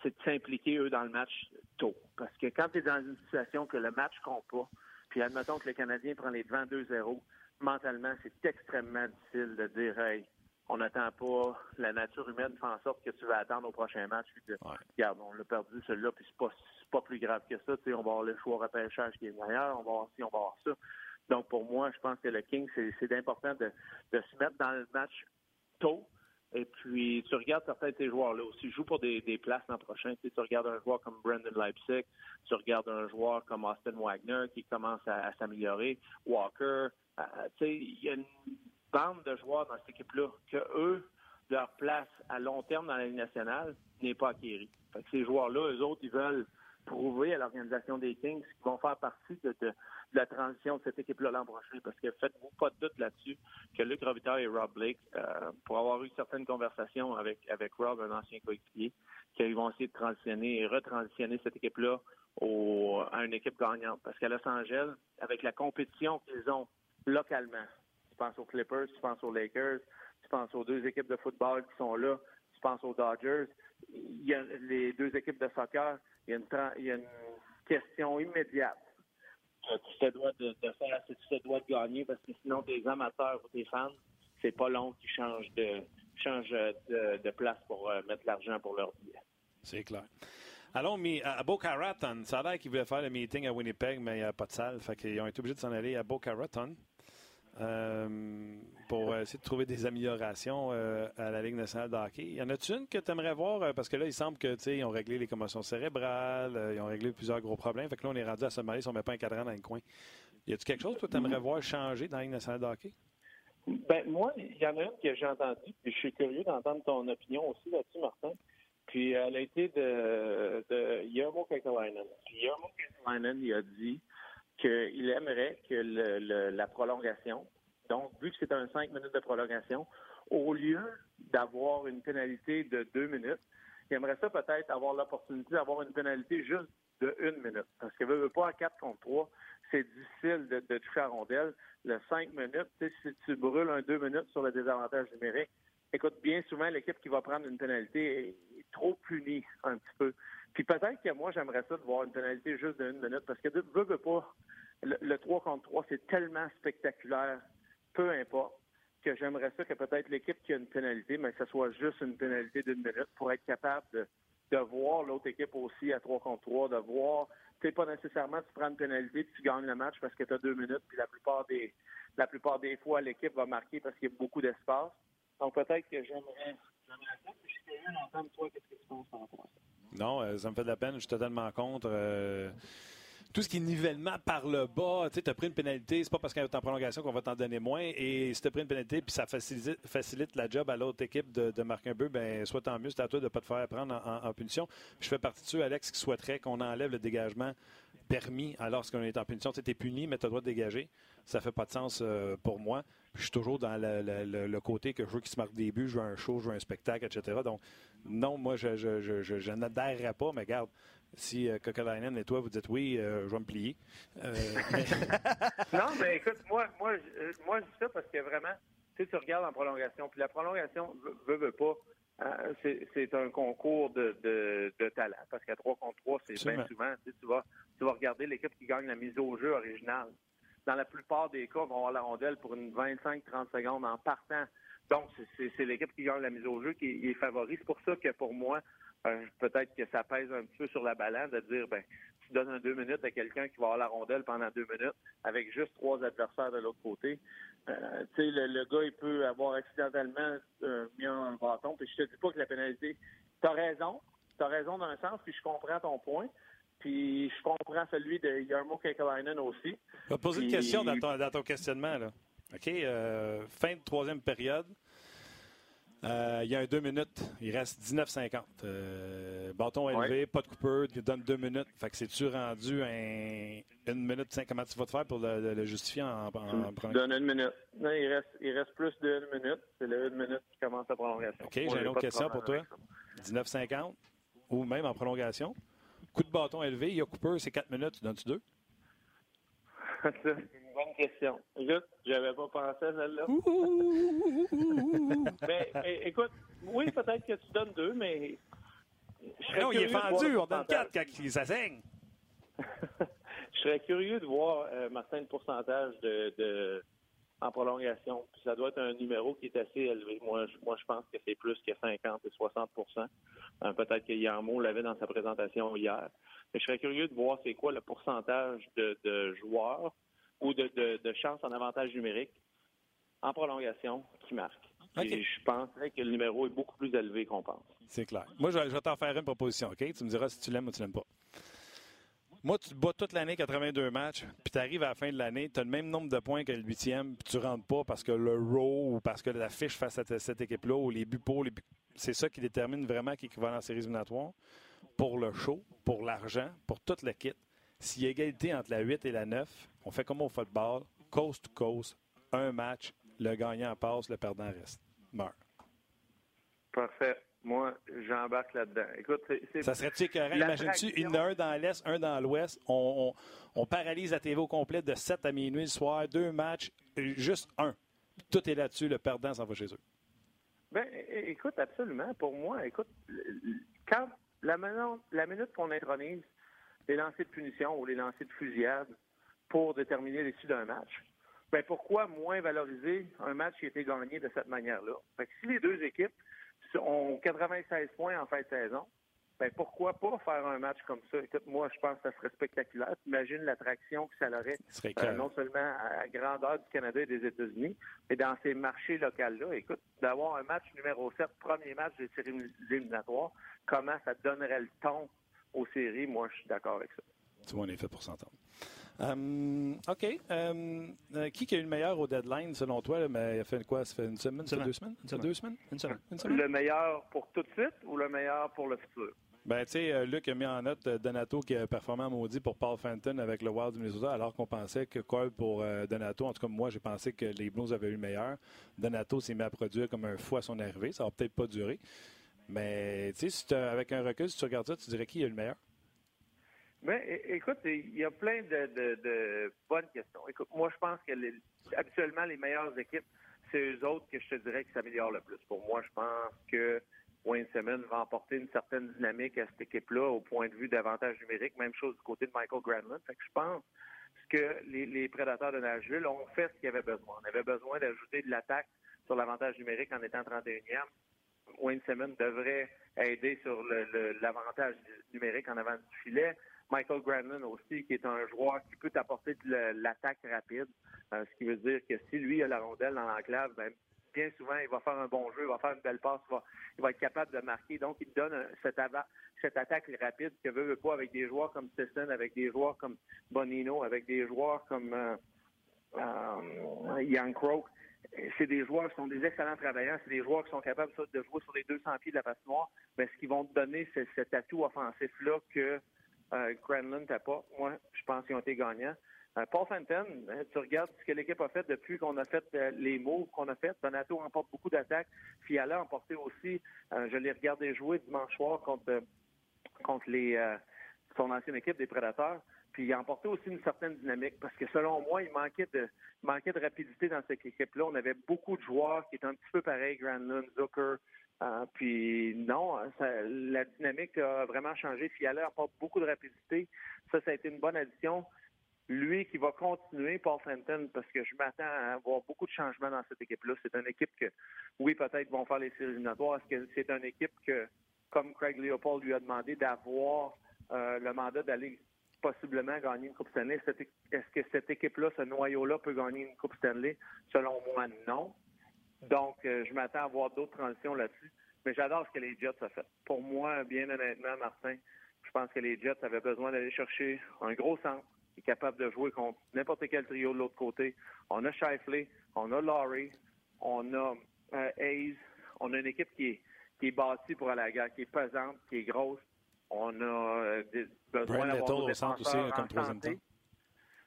c'est de s'impliquer, eux, dans le match tôt. Parce que quand tu es dans une situation que le match compte pas, puis admettons que le Canadien prend les devants 2-0, mentalement, c'est extrêmement difficile de dire Hey, on n'attend pas, la nature humaine fait en sorte que tu vas attendre au prochain match. Puis regarde, on l'a perdu celui-là, puis c'est pas, pas plus grave que ça. Tu sais, on va avoir le choix repêchage qui est meilleur, on va avoir ci, on va avoir ça. Donc pour moi, je pense que le King, c'est important de, de se mettre dans le match tôt, et puis, tu regardes certains de tes joueurs-là aussi jouent pour des, places l'an prochain. Tu, regardes un joueur comme Brandon Leipzig, tu regardes un joueur comme Austin Wagner qui commence à, s'améliorer, Walker. Euh, il y a une bande de joueurs dans cette équipe-là que eux, leur place à long terme dans la Ligue nationale n'est pas acquérie. Fait que ces joueurs-là, eux autres, ils veulent prouver à l'organisation des Kings qu'ils vont faire partie de, la transition de cette équipe-là l'an prochain. Parce que faites-vous pas de doute là-dessus que Luc Robitaille et Rob Blake, euh, pour avoir eu certaines conversations avec, avec Rob, un ancien coéquipier, qu'ils vont essayer de transitionner et retransitionner cette équipe-là à une équipe gagnante. Parce qu'à Los Angeles, avec la compétition qu'ils ont localement, tu penses aux Clippers, tu penses aux Lakers, tu penses aux deux équipes de football qui sont là, tu penses aux Dodgers, il y a les deux équipes de soccer, il y a une, question immédiate tu te dois de, faire, c'est tu te dois de gagner parce que sinon tes amateurs ou tes fans, c'est pas long qu'ils changent de changent de, place pour euh, mettre l'argent pour leur billet. C'est clair. Allons à Boca Raton. Ça a l'air qu'ils voulaient faire le meeting à Winnipeg, mais il n'y a pas de salle. Fait qu'ils ont été obligés de s'en aller à Boca Raton. Euh, pour essayer de trouver des améliorations euh, à la Ligue nationale de hockey. Y en a-tu une que tu aimerais voir? Euh, parce que là, il semble que ils ont réglé les commotions cérébrales, ils ont réglé plusieurs gros problèmes. Fait que là, on est rendu à se marier si on met pas un cadran dans le coin. Y a-tu quelque chose que tu aimerais voir changer dans la Ligue nationale de hockey? Ben, moi, il y en a une que j'ai entendue, puis je suis curieux d'entendre ton opinion aussi là-dessus, Martin. Puis elle a été de, de Yermo Kekalainen. Puis Kekalainen, il a dit qu'il aimerait que la prolongation, donc vu que c'est un 5 minutes de prolongation, au lieu d'avoir une pénalité de 2 minutes, il aimerait ça peut-être avoir l'opportunité d'avoir une pénalité juste de 1 minute. Parce que veut pas à 4 contre 3, c'est difficile de, toucher à rondelle. Le 5 minutes, si tu brûles un 2 minutes sur le désavantage numérique, écoute, bien souvent, l'équipe qui va prendre une pénalité est trop punie un petit peu. Puis peut-être que moi, j'aimerais ça de voir une pénalité juste d'une minute, parce que veux, veux pas, le, 3 contre 3, c'est tellement spectaculaire, peu importe. que j'aimerais ça que peut-être l'équipe qui a une pénalité, mais que ce soit juste une pénalité d'une minute pour être capable de, de voir l'autre équipe aussi à 3 contre 3, de voir, tu sais, pas nécessairement tu prends une pénalité puis tu gagnes le match parce que tu as deux minutes, puis la plupart des la plupart des fois, l'équipe va marquer parce qu'il y a beaucoup d'espace. Donc peut-être que j'aimerais j'aimerais ça, puis je toi qu'est-ce que tu penses par rapport ça? Non, euh, ça me fait de la peine. Je suis totalement contre. Euh, tout ce qui est nivellement par le bas, tu as pris une pénalité, c'est pas parce qu'elle est en prolongation qu'on va t'en donner moins. Et si tu as pris une pénalité puis ça facilite, facilite la job à l'autre équipe de, de, marquer un peu, ben soit tant mieux, c'est à toi de ne pas te faire prendre en, en, en punition. je fais partie de ceux, Alex, qui souhaiterait qu'on enlève le dégagement permis alors qu'on est en punition. Tu es puni, mais tu as le droit de dégager. Ça fait pas de sens euh, pour moi. Je suis toujours dans le, le, le, côté que je veux qu'il se marque des buts, je veux un show, je veux un spectacle, etc. Donc, non, moi, je, je, je, je, je n'adhérerais pas, mais regarde, si euh, Kokalainen et toi, vous dites oui, euh, je vais me plier. Euh, mais... non, mais écoute, moi, moi, je, moi, je dis ça parce que vraiment, tu sais, tu regardes en prolongation, puis la prolongation, veut, veut pas, c'est un concours de, de, de, talent, parce qu'à 3 contre 3, c'est bien souvent, tu, sais, tu, vas, tu vas regarder l'équipe qui gagne la mise au jeu originale. Dans la plupart des cas, vont avoir la rondelle pour une 25-30 secondes en partant. Donc, c'est l'équipe qui gagne la mise au jeu qui est favori. C'est pour ça que pour moi, euh, peut-être que ça pèse un petit peu sur la balance de dire, ben, tu donnes un deux minutes à quelqu'un qui va avoir la rondelle pendant deux minutes avec juste trois adversaires de l'autre côté. Euh, tu sais, le, le, gars, il peut avoir accidentellement euh, mis un bâton. Puis je te dis pas que la pénalité. Tu as raison. Tu as raison dans un sens, puis je comprends ton point. Puis je comprends celui de Yarmo Kekalainen aussi. Je vais te poser puis... une question dans ton, dans ton questionnement. Là. OK. Euh, fin de troisième période. Euh, il y a un deux minutes. Il reste 19,50. Euh, bâton élevé, ouais. pas de coupeur. Il donne deux minutes. Fait que c'est-tu rendu un, une minute? Comment tu vas te faire pour le, le justifier en, en, en Donne une minute. Non, il reste, il reste plus d'une minute. C'est la une minute qui commence la prolongation. OK, j'ai une autre question pour toi. 19,50 ou même en prolongation. Coup de bâton élevé, il y a coupeur, c'est 4 minutes. Tu donnes-tu deux? bonne question. Juste, j'avais pas pensé à celle-là. mais, mais, écoute, oui, peut-être que tu donnes deux, mais. Non, il est fendu, on donne quatre quand ça saigne. je serais curieux de voir, euh, Martin, le pourcentage de, de, en prolongation. Puis ça doit être un numéro qui est assez élevé. Moi, je, moi, je pense que c'est plus que 50 et 60% euh, Peut-être que Yarmo l'avait dans sa présentation hier. Mais je serais curieux de voir c'est quoi le pourcentage de, de joueurs ou de, de, de chance en avantage numérique en prolongation qui marque. Okay. Et je penserais que le numéro est beaucoup plus élevé qu'on pense. C'est clair. Moi, je vais, t'en faire une proposition, OK? Tu me diras si tu l'aimes ou tu l'aimes pas. Moi, tu te bats toute l'année 82 matchs, puis tu arrives à la fin de l'année, tu as le même nombre de points que le huitième, puis tu rentres pas parce que le row ou parce que la fiche face à cette équipe-là ou les buts pour, les buts... c'est ça qui détermine vraiment qui va dans ces éliminatoires. Pour le show, pour l'argent, pour toute le kit. S'il y a égalité entre la 8 et la 9, on fait comme au football, coast to coast, un match, le gagnant passe, le perdant reste. Meurt. Parfait. Moi, j'embarque là-dedans. Écoute, c'est. Ça serait-tu écœurant? Imagine-tu, il y en a un dans l'Est, un dans l'Ouest. On, on, on, paralyse la TV au complet de 7 à minuit le soir, deux matchs, juste un. Tout est là-dessus, le perdant s'en va chez eux. Ben, écoute, absolument. Pour moi, écoute, quand la minute, la minute qu'on intronise les lancers de punition ou les lancers de fusillade pour déterminer l'issue d'un match, ben pourquoi moins valoriser un match qui a été gagné de cette manière-là? si les deux équipes ont 96 points en fin de saison, ben pourquoi pas faire un match comme ça? Écoute, moi, je pense que ça serait spectaculaire. Imagine l'attraction que ça aurait, euh, non seulement à la grandeur du Canada et des États-Unis, mais dans ces marchés locaux-là. Écoute, d'avoir un match numéro 7, premier match des séries éliminatoires, comment ça donnerait le ton aux séries? Moi, je suis d'accord avec ça. Tu vois, on est fait pour s'entendre. Um, OK. Um, euh, qui qui a eu le meilleur au deadline, selon toi? Là, mais il a fait quoi? Ça fait une semaine? Ça fait deux semaines? Ça fait deux semaines? Une semaine. Une semaine? Le meilleur pour tout de suite ou le meilleur pour le futur? Ben, tu sais, Luc a mis en note Donato qui a performé à maudit pour Paul Fenton avec le Wild du Minnesota, alors qu'on pensait que Cole pour euh, Donato, en tout cas, moi, j'ai pensé que les Blues avaient eu le meilleur. Donato s'est mis à produire comme un fou à son arrivée. Ça va peut-être pas durer. Mais, tu sais, si avec un recul, si tu regardes ça, tu dirais qui eu le meilleur? Ben, écoute, il y a plein de, bonnes questions. Écoute, moi, je pense que les, habituellement, les meilleures équipes, c'est eux autres que je te dirais qui s'améliorent le plus. Pour moi, je pense que Wayne Simmons va apporter une certaine dynamique à cette équipe-là au point de vue d'avantage numérique. Même chose du côté de Michael Granlund. Fait que je pense que les, prédateurs de Nashville ont fait ce qu'ils avaient besoin. On avait besoin d'ajouter de l'attaque sur l'avantage numérique en étant 31e. Wayne Simmons devrait aider sur l'avantage numérique en avant du filet. Michael Granlund aussi, qui est un joueur qui peut apporter de l'attaque rapide, euh, ce qui veut dire que si lui a la rondelle dans l'enclave, ben, bien souvent, il va faire un bon jeu, il va faire une belle passe, il va, être capable de marquer. Donc, il donne cette, cette attaque rapide que veut, veut pas avec des joueurs comme Sisson, avec des joueurs comme Bonino, avec des joueurs comme euh, euh, Young Crow. C'est des joueurs qui sont des excellents travailleurs, c'est des joueurs qui sont capables de jouer sur les 200 pieds de la noire, mais ce qui vont te donner cet atout offensif-là que euh, Granlund n'a pas. Moi, je pense qu'ils ont été gagnants. Euh, Paul Fenton, hein, tu regardes ce que l'équipe a fait depuis qu'on a fait euh, les moves qu'on a fait. Donato remporte beaucoup d'attaques. Fiala a emporté aussi. Euh, je l'ai regardé jouer dimanche soir contre, contre les, son ancienne équipe des Prédateurs. Puis il a emporté aussi une certaine dynamique parce que selon moi, il manquait de, manquait de rapidité dans cette équipe-là. On avait beaucoup de joueurs qui étaient un petit peu pareils, Granlund, Zucker. puis non, la dynamique a vraiment changé. Fiala apporte beaucoup de rapidité. Ça, ça a été une bonne addition lui qui va continuer, Paul Fenton, parce que je m'attends à avoir beaucoup de changements dans cette équipe-là. C'est une équipe que, oui, peut-être vont faire les séries éliminatoires. Est-ce que c'est une équipe que, comme Craig Leopold lui a demandé, d'avoir euh, le mandat d'aller possiblement gagner une Coupe Stanley? Est-ce que cette équipe-là, ce noyau-là, peut gagner une Coupe Stanley? Selon moi, non. Donc, euh, je m'attends à avoir d'autres transitions là-dessus. Mais j'adore ce que les Jets ont fait. Pour moi, bien honnêtement, Martin, je pense que les Jets avaient besoin d'aller chercher un gros centre est capable de jouer contre n'importe quel trio de l'autre côté. On a Shifley, on a Laurie, on a euh, Hayes, on a une équipe qui est, qui est bâtie pour aller à la guerre, qui est pesante, qui est grosse. On a euh, besoin d'avoir des centre aussi, comme troisième temps.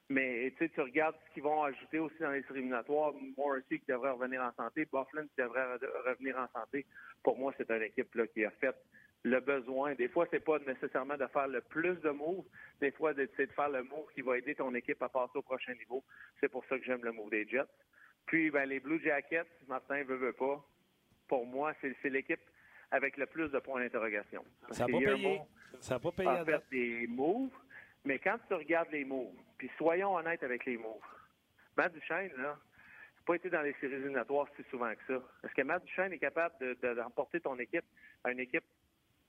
Mais tu regardes ce qu'ils vont ajouter aussi dans les éliminatoires. Morrissey qui devrait revenir en santé, Bufflin qui devrait revenir en santé. Pour moi, c'est une équipe là, qui a fait le besoin. Des fois, c'est pas nécessairement de faire le plus de moves. Des fois, c'est de faire le move qui va aider ton équipe à passer au prochain niveau. C'est pour ça que j'aime le move des Jets. Puis, ben, les Blue Jackets, Martin veut, veut pas. Pour moi, c'est l'équipe avec le plus de points d'interrogation. Ça n'a pas payé. Ça n'a pas payé. En fait, des moves. Mais quand tu regardes les moves, puis soyons honnêtes avec les moves, Matt Duchesne, là, n'a pas été dans les séries éliminatoires si souvent que ça. Est-ce que Matt Duchesne est capable de, remporter ton équipe à une équipe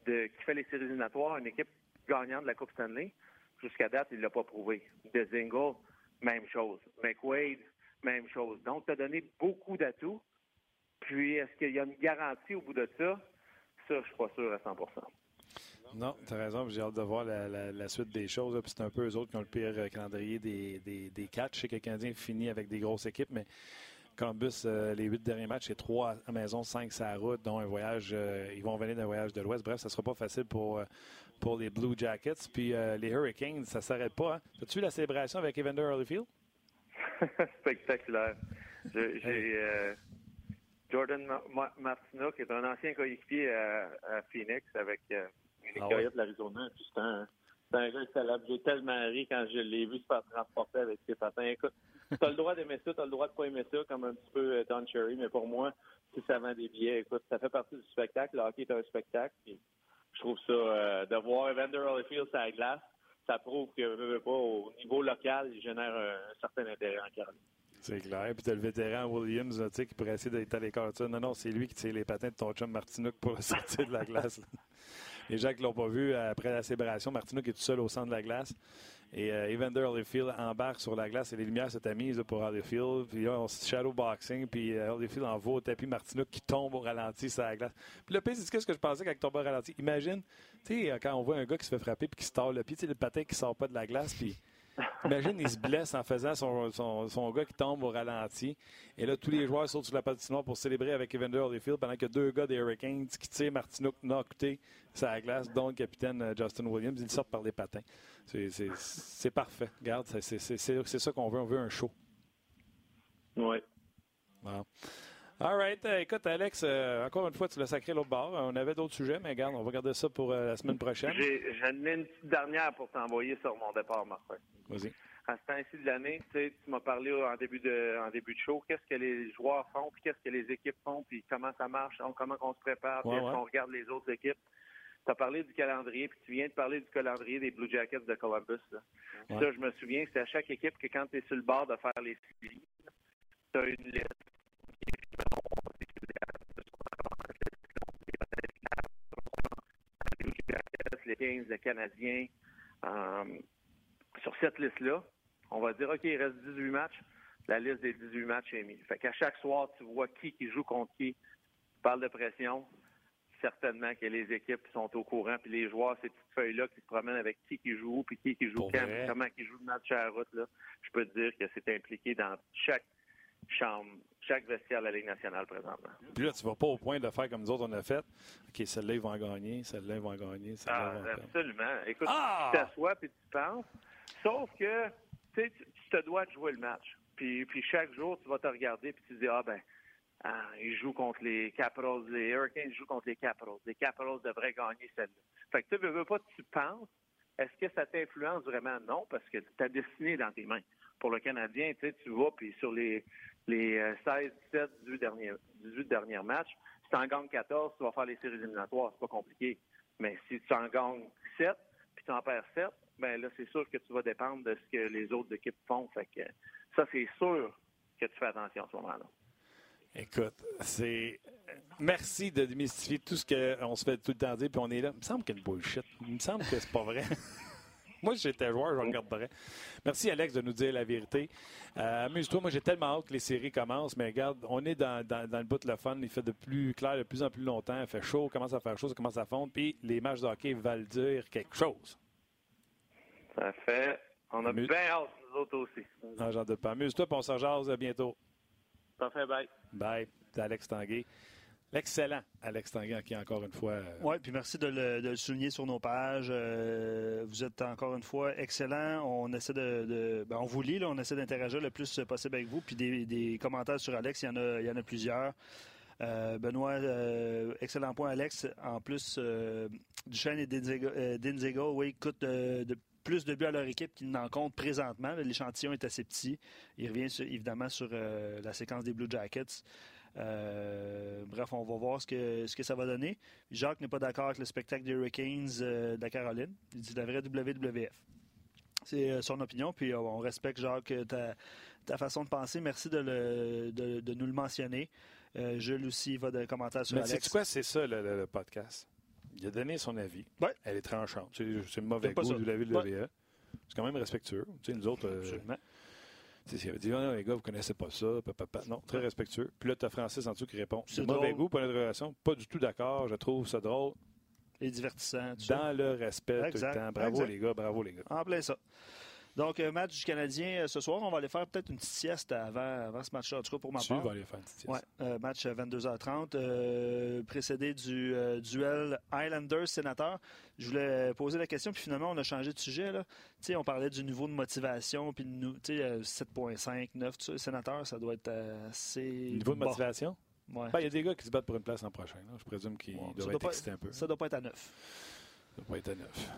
qui fait les séries éliminatoires, une équipe gagnante de la Coupe Stanley? Jusqu'à date, il ne l'a pas prouvé. Dezingle, même chose. McWade, même chose. Donc, tu as donné beaucoup d'atouts. Puis, est-ce qu'il y a une garantie au bout de ça? Ça, je ne suis pas sûr à 100% non, tu as raison. J'ai hâte de voir la, suite des choses. c'est un peu eux autres qui ont le pire euh, calendrier des, des, des catchs. Je sais que le Canadien finit avec des grosses équipes, mais Columbus, euh, les huit derniers matchs, c'est trois à maison, cinq sur la route, dont un voyage. Euh, ils vont venir d'un voyage de l'Ouest. Bref, ça ne sera pas facile pour, pour les Blue Jackets. Puis les Hurricanes, ça ne s'arrête pas. Hein. As-tu vu la célébration avec Evander Holyfield? Spectaculaire. J'ai Jordan Martino, qui est un ancien coéquipier à, Phoenix avec les ah de l'Arizona. C'est un, un gars célèbre. J'ai tellement ri quand je l'ai vu se faire transporter avec ses patins. Écoute, tu as le droit d'aimer ça, tu as le droit de pas aimer ça, comme un petit peu euh, Don Cherry, mais pour moi, si ça vend des billets, écoute, ça fait partie du spectacle. Le hockey est un spectacle. je trouve ça, euh, de voir Evander Holyfield sur la glace, ça prouve que, pas, au niveau local, il génère un, certain intérêt en Caroline. C'est clair. Puis tu as le vétéran Williams qui pourrait essayer d'être à l'écart. Non, non, c'est lui qui tire les patins de ton chum Martinook pour sortir de la glace. Les gens qui l'ont pas vu, après la célébration, Martinook est tout seul au centre de la glace. Et euh, Evander Holyfield embarque sur la glace et les lumières se tamisent pour Holyfield. Puis là, on shadow boxing. Puis euh, Holyfield envoie au tapis Martinook qui tombe au ralenti sur la glace. Puis le pire, c'est ce que je pensais quand il tombe au ralenti? Imagine, tu sais, quand on voit un gars qui se fait frapper puis qui se tord le pied, tu sais, le patin qui sort pas de la glace. Puis Imagine, il se blesse en faisant son, son, gars qui tombe au ralenti. Et là, tous les joueurs sautent sur la patinoire pour célébrer avec Evander Holyfield pendant que deux gars des Hurricanes qui tirent Martinook nocté sur la glace, dont le capitaine euh, Justin Williams. Ils sortent par des patins. C'est parfait. Regarde, c'est ça qu'on veut. On veut un show. Oui. All right. Euh, écoute, Alex, euh, encore une fois, tu l'as sacré l'autre bord. On avait d'autres sujets, mais regarde, on va garder ça pour la semaine prochaine. J'en ai, une petite dernière pour t'envoyer sur mon départ, Martin. Vas-y. À ce temps-ci de l'année, tu m'as parlé en début de en début de show, qu'est-ce que les joueurs font, puis qu'est-ce que les équipes font, puis comment ça marche, comment on se prépare, puis est-ce qu'on regarde les autres équipes. Tu as parlé du calendrier, puis tu viens de parler du calendrier des Blue Jackets de Columbus. Ça, je me souviens, c'est à chaque équipe que quand tu es sur le bord de faire les séries, tu as une liste les Kings, le Canadien, euh, sur cette liste-là, on va dire, OK, il reste 18 matchs. La liste des 18 matchs est mise. Fait qu'à chaque soir, tu vois qui qui joue contre qui. Tu parles de pression. Certainement que les équipes sont au courant, puis les joueurs, ces petites feuilles-là qui se promènent avec qui qui joue où, puis qui qui joue quand, comment qui joue le match à la route. Là. Je peux te dire que c'est impliqué dans chaque chambre, chaque vestiaire de la Ligue nationale présentement. Puis là, tu vas pas au point de faire comme nous autres, on a fait. OK, celle-là, ils vont en gagner, celle-là, ils vont en gagner, celle-là, Ah, vont perdre. absolument. Écoute, Ah! tu t'assois puis tu penses. Sauf que tu sais, tu te dois de jouer le match. Puis, puis chaque jour, tu vas te regarder puis tu te dis Ah ben, ah, ils jouent contre les Capitals, les Hurricanes jouent contre les Capitals. Les Capitals devraient gagner celle-là. Fait que tu veux, veux pas, tu penses. Est-ce que ça t'influence vraiment? Non, parce que ta destinée est dans tes mains. Pour le Canadien, tu vas, puis sur les, les euh, 16, 17, 18 derniers, 18 derniers matchs, si tu en gagnes 14, tu vas faire les séries éliminatoires. C'est pas compliqué. Mais si tu en gagnes 7, puis tu en perds 7, ben là, c'est sûr que tu vas dépendre de ce que les autres équipes font. Fait que ça, c'est sûr que tu fais attention à ce moment-là. Écoute, c'est. Merci de démystifier tout ce qu'on se fait tout le temps dire, puis on est là. Il me semble qu'il y a une bullshit. Il me semble que c'est pas vrai. moi, si j'étais joueur, je regarderais. Merci, Alex, de nous dire la vérité. Euh, Amuse-toi. Moi, j'ai tellement hâte que les séries commencent, mais regarde, on est dans, dans- dans le bout de le fun. Il fait de plus clair de plus en plus longtemps. Il fait chaud, commence à faire chaud, ça commence à fondre, puis les matchs de hockey veulent dire quelque chose. Ça fait. On a bien hâte, nous autres aussi. Non, j'en doute pas. Amuse-toi, puis on se rejase bientôt. Parfait, bye. Bye. C'est Alex Tanguay. L'excellent Alex Tanguay, qui encore une fois. euh, Oui, puis merci de le, de le souligner sur nos pages. Euh, vous êtes encore une fois excellent. On essaie de, de- ben, on vous lit, là, on essaie d'interagir le plus possible avec vous. Puis des, des commentaires sur Alex, il y en a, il y en a plusieurs. Euh, Benoît, euh, excellent point, Alex. En plus, euh, Duchesne et Dinzigo, euh, Dinzigo, oui, coûtent de plus de buts à leur équipe qu'ils n'en comptent présentement. L'échantillon est assez petit. Il revient sur- évidemment sur euh, la séquence des Blue Jackets. Euh, bref, on va voir ce que, ce que ça va donner. Jacques n'est pas d'accord avec le spectacle des Hurricanes euh, de la Caroline. Il dit la vraie WWF. C'est euh, son opinion, puis on respecte, Jacques, ta, ta façon de penser. Merci de, le- de- de nous le mentionner. Jules aussi va de commentaires sur Mais Alex. c'est quoi, c'est ça le, le- le podcast. Il a donné son avis. Ouais. Elle est tranchante. C'est mauvais goût ça. de la WWE. C'est quand même respectueux. Tu sais, nous autres, Absolument. Tu sais, s'il avait dit, Ah non, les gars, vous connaissez pas ça, non, très respectueux. Puis là, tu as Francis en dessous qui répond, C'est mauvais drôle. goût pour notre relation, pas du tout d'accord, je trouve ça drôle, Et divertissant. dans le respect Exact. tout le temps. Bravo Exact. les gars, bravo les gars. En plein ça. Donc, euh, match du Canadien euh, ce soir. On va aller faire peut-être une petite sieste avant, avant ce match-là, en tout cas pour ma Tu part. vas aller faire une petite sieste. Ouais, euh, match à 22h30, euh, précédé du duel Islanders-Sénateur. Je voulais poser la question, puis finalement, on a changé de sujet. Là. Tu sais, on parlait du niveau de motivation, puis de nou- tu sais, euh, 7.5, 9, tout ça. Sénateur, ça doit être assez. Niveau de motivation? Ouais. Ben, Il y a des gars qui se battent pour une place en prochain. là. Je présume qu'ils Ouais, doivent être pas- excités un peu. Ça doit pas être à 9.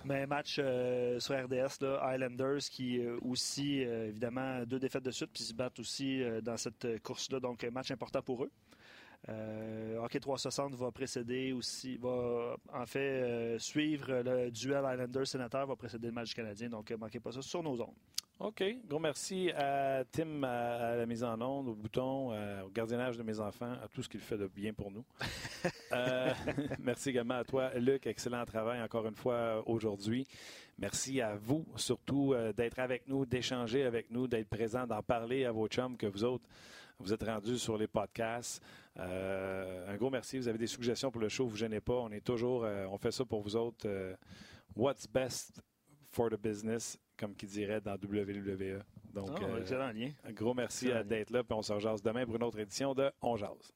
Mais match euh, sur RDS, là, Islanders qui euh, aussi, euh, évidemment, deux défaites de suite, puis se battent aussi dans cette course-là. Donc, un match important pour eux. Hockey 360 va précéder aussi, va en fait suivre le duel Islanders-Sénateur, va précéder le match canadien. Donc, manquez pas ça sur nos ondes. OK. Gros merci à Tim à, à la mise en onde, au bouton, euh, au gardiennage de mes enfants, à tout ce qu'il fait de bien pour nous. Euh, merci également à toi, Luc. Excellent travail encore une fois euh, aujourd'hui. Merci à vous, surtout, euh, d'être avec nous, d'échanger avec nous, d'être présent, d'en parler à vos chums que vous autres, vous êtes rendus sur les podcasts. Un gros merci. Vous avez des suggestions pour le show, vous gênez pas. On est toujours, on fait ça pour vous autres. What's best for the business, comme qui dirait dans WWE. Donc, Ah, euh, excellent lien. un gros merci à d'être là. Puis on se rejase demain pour une autre édition de On Jase.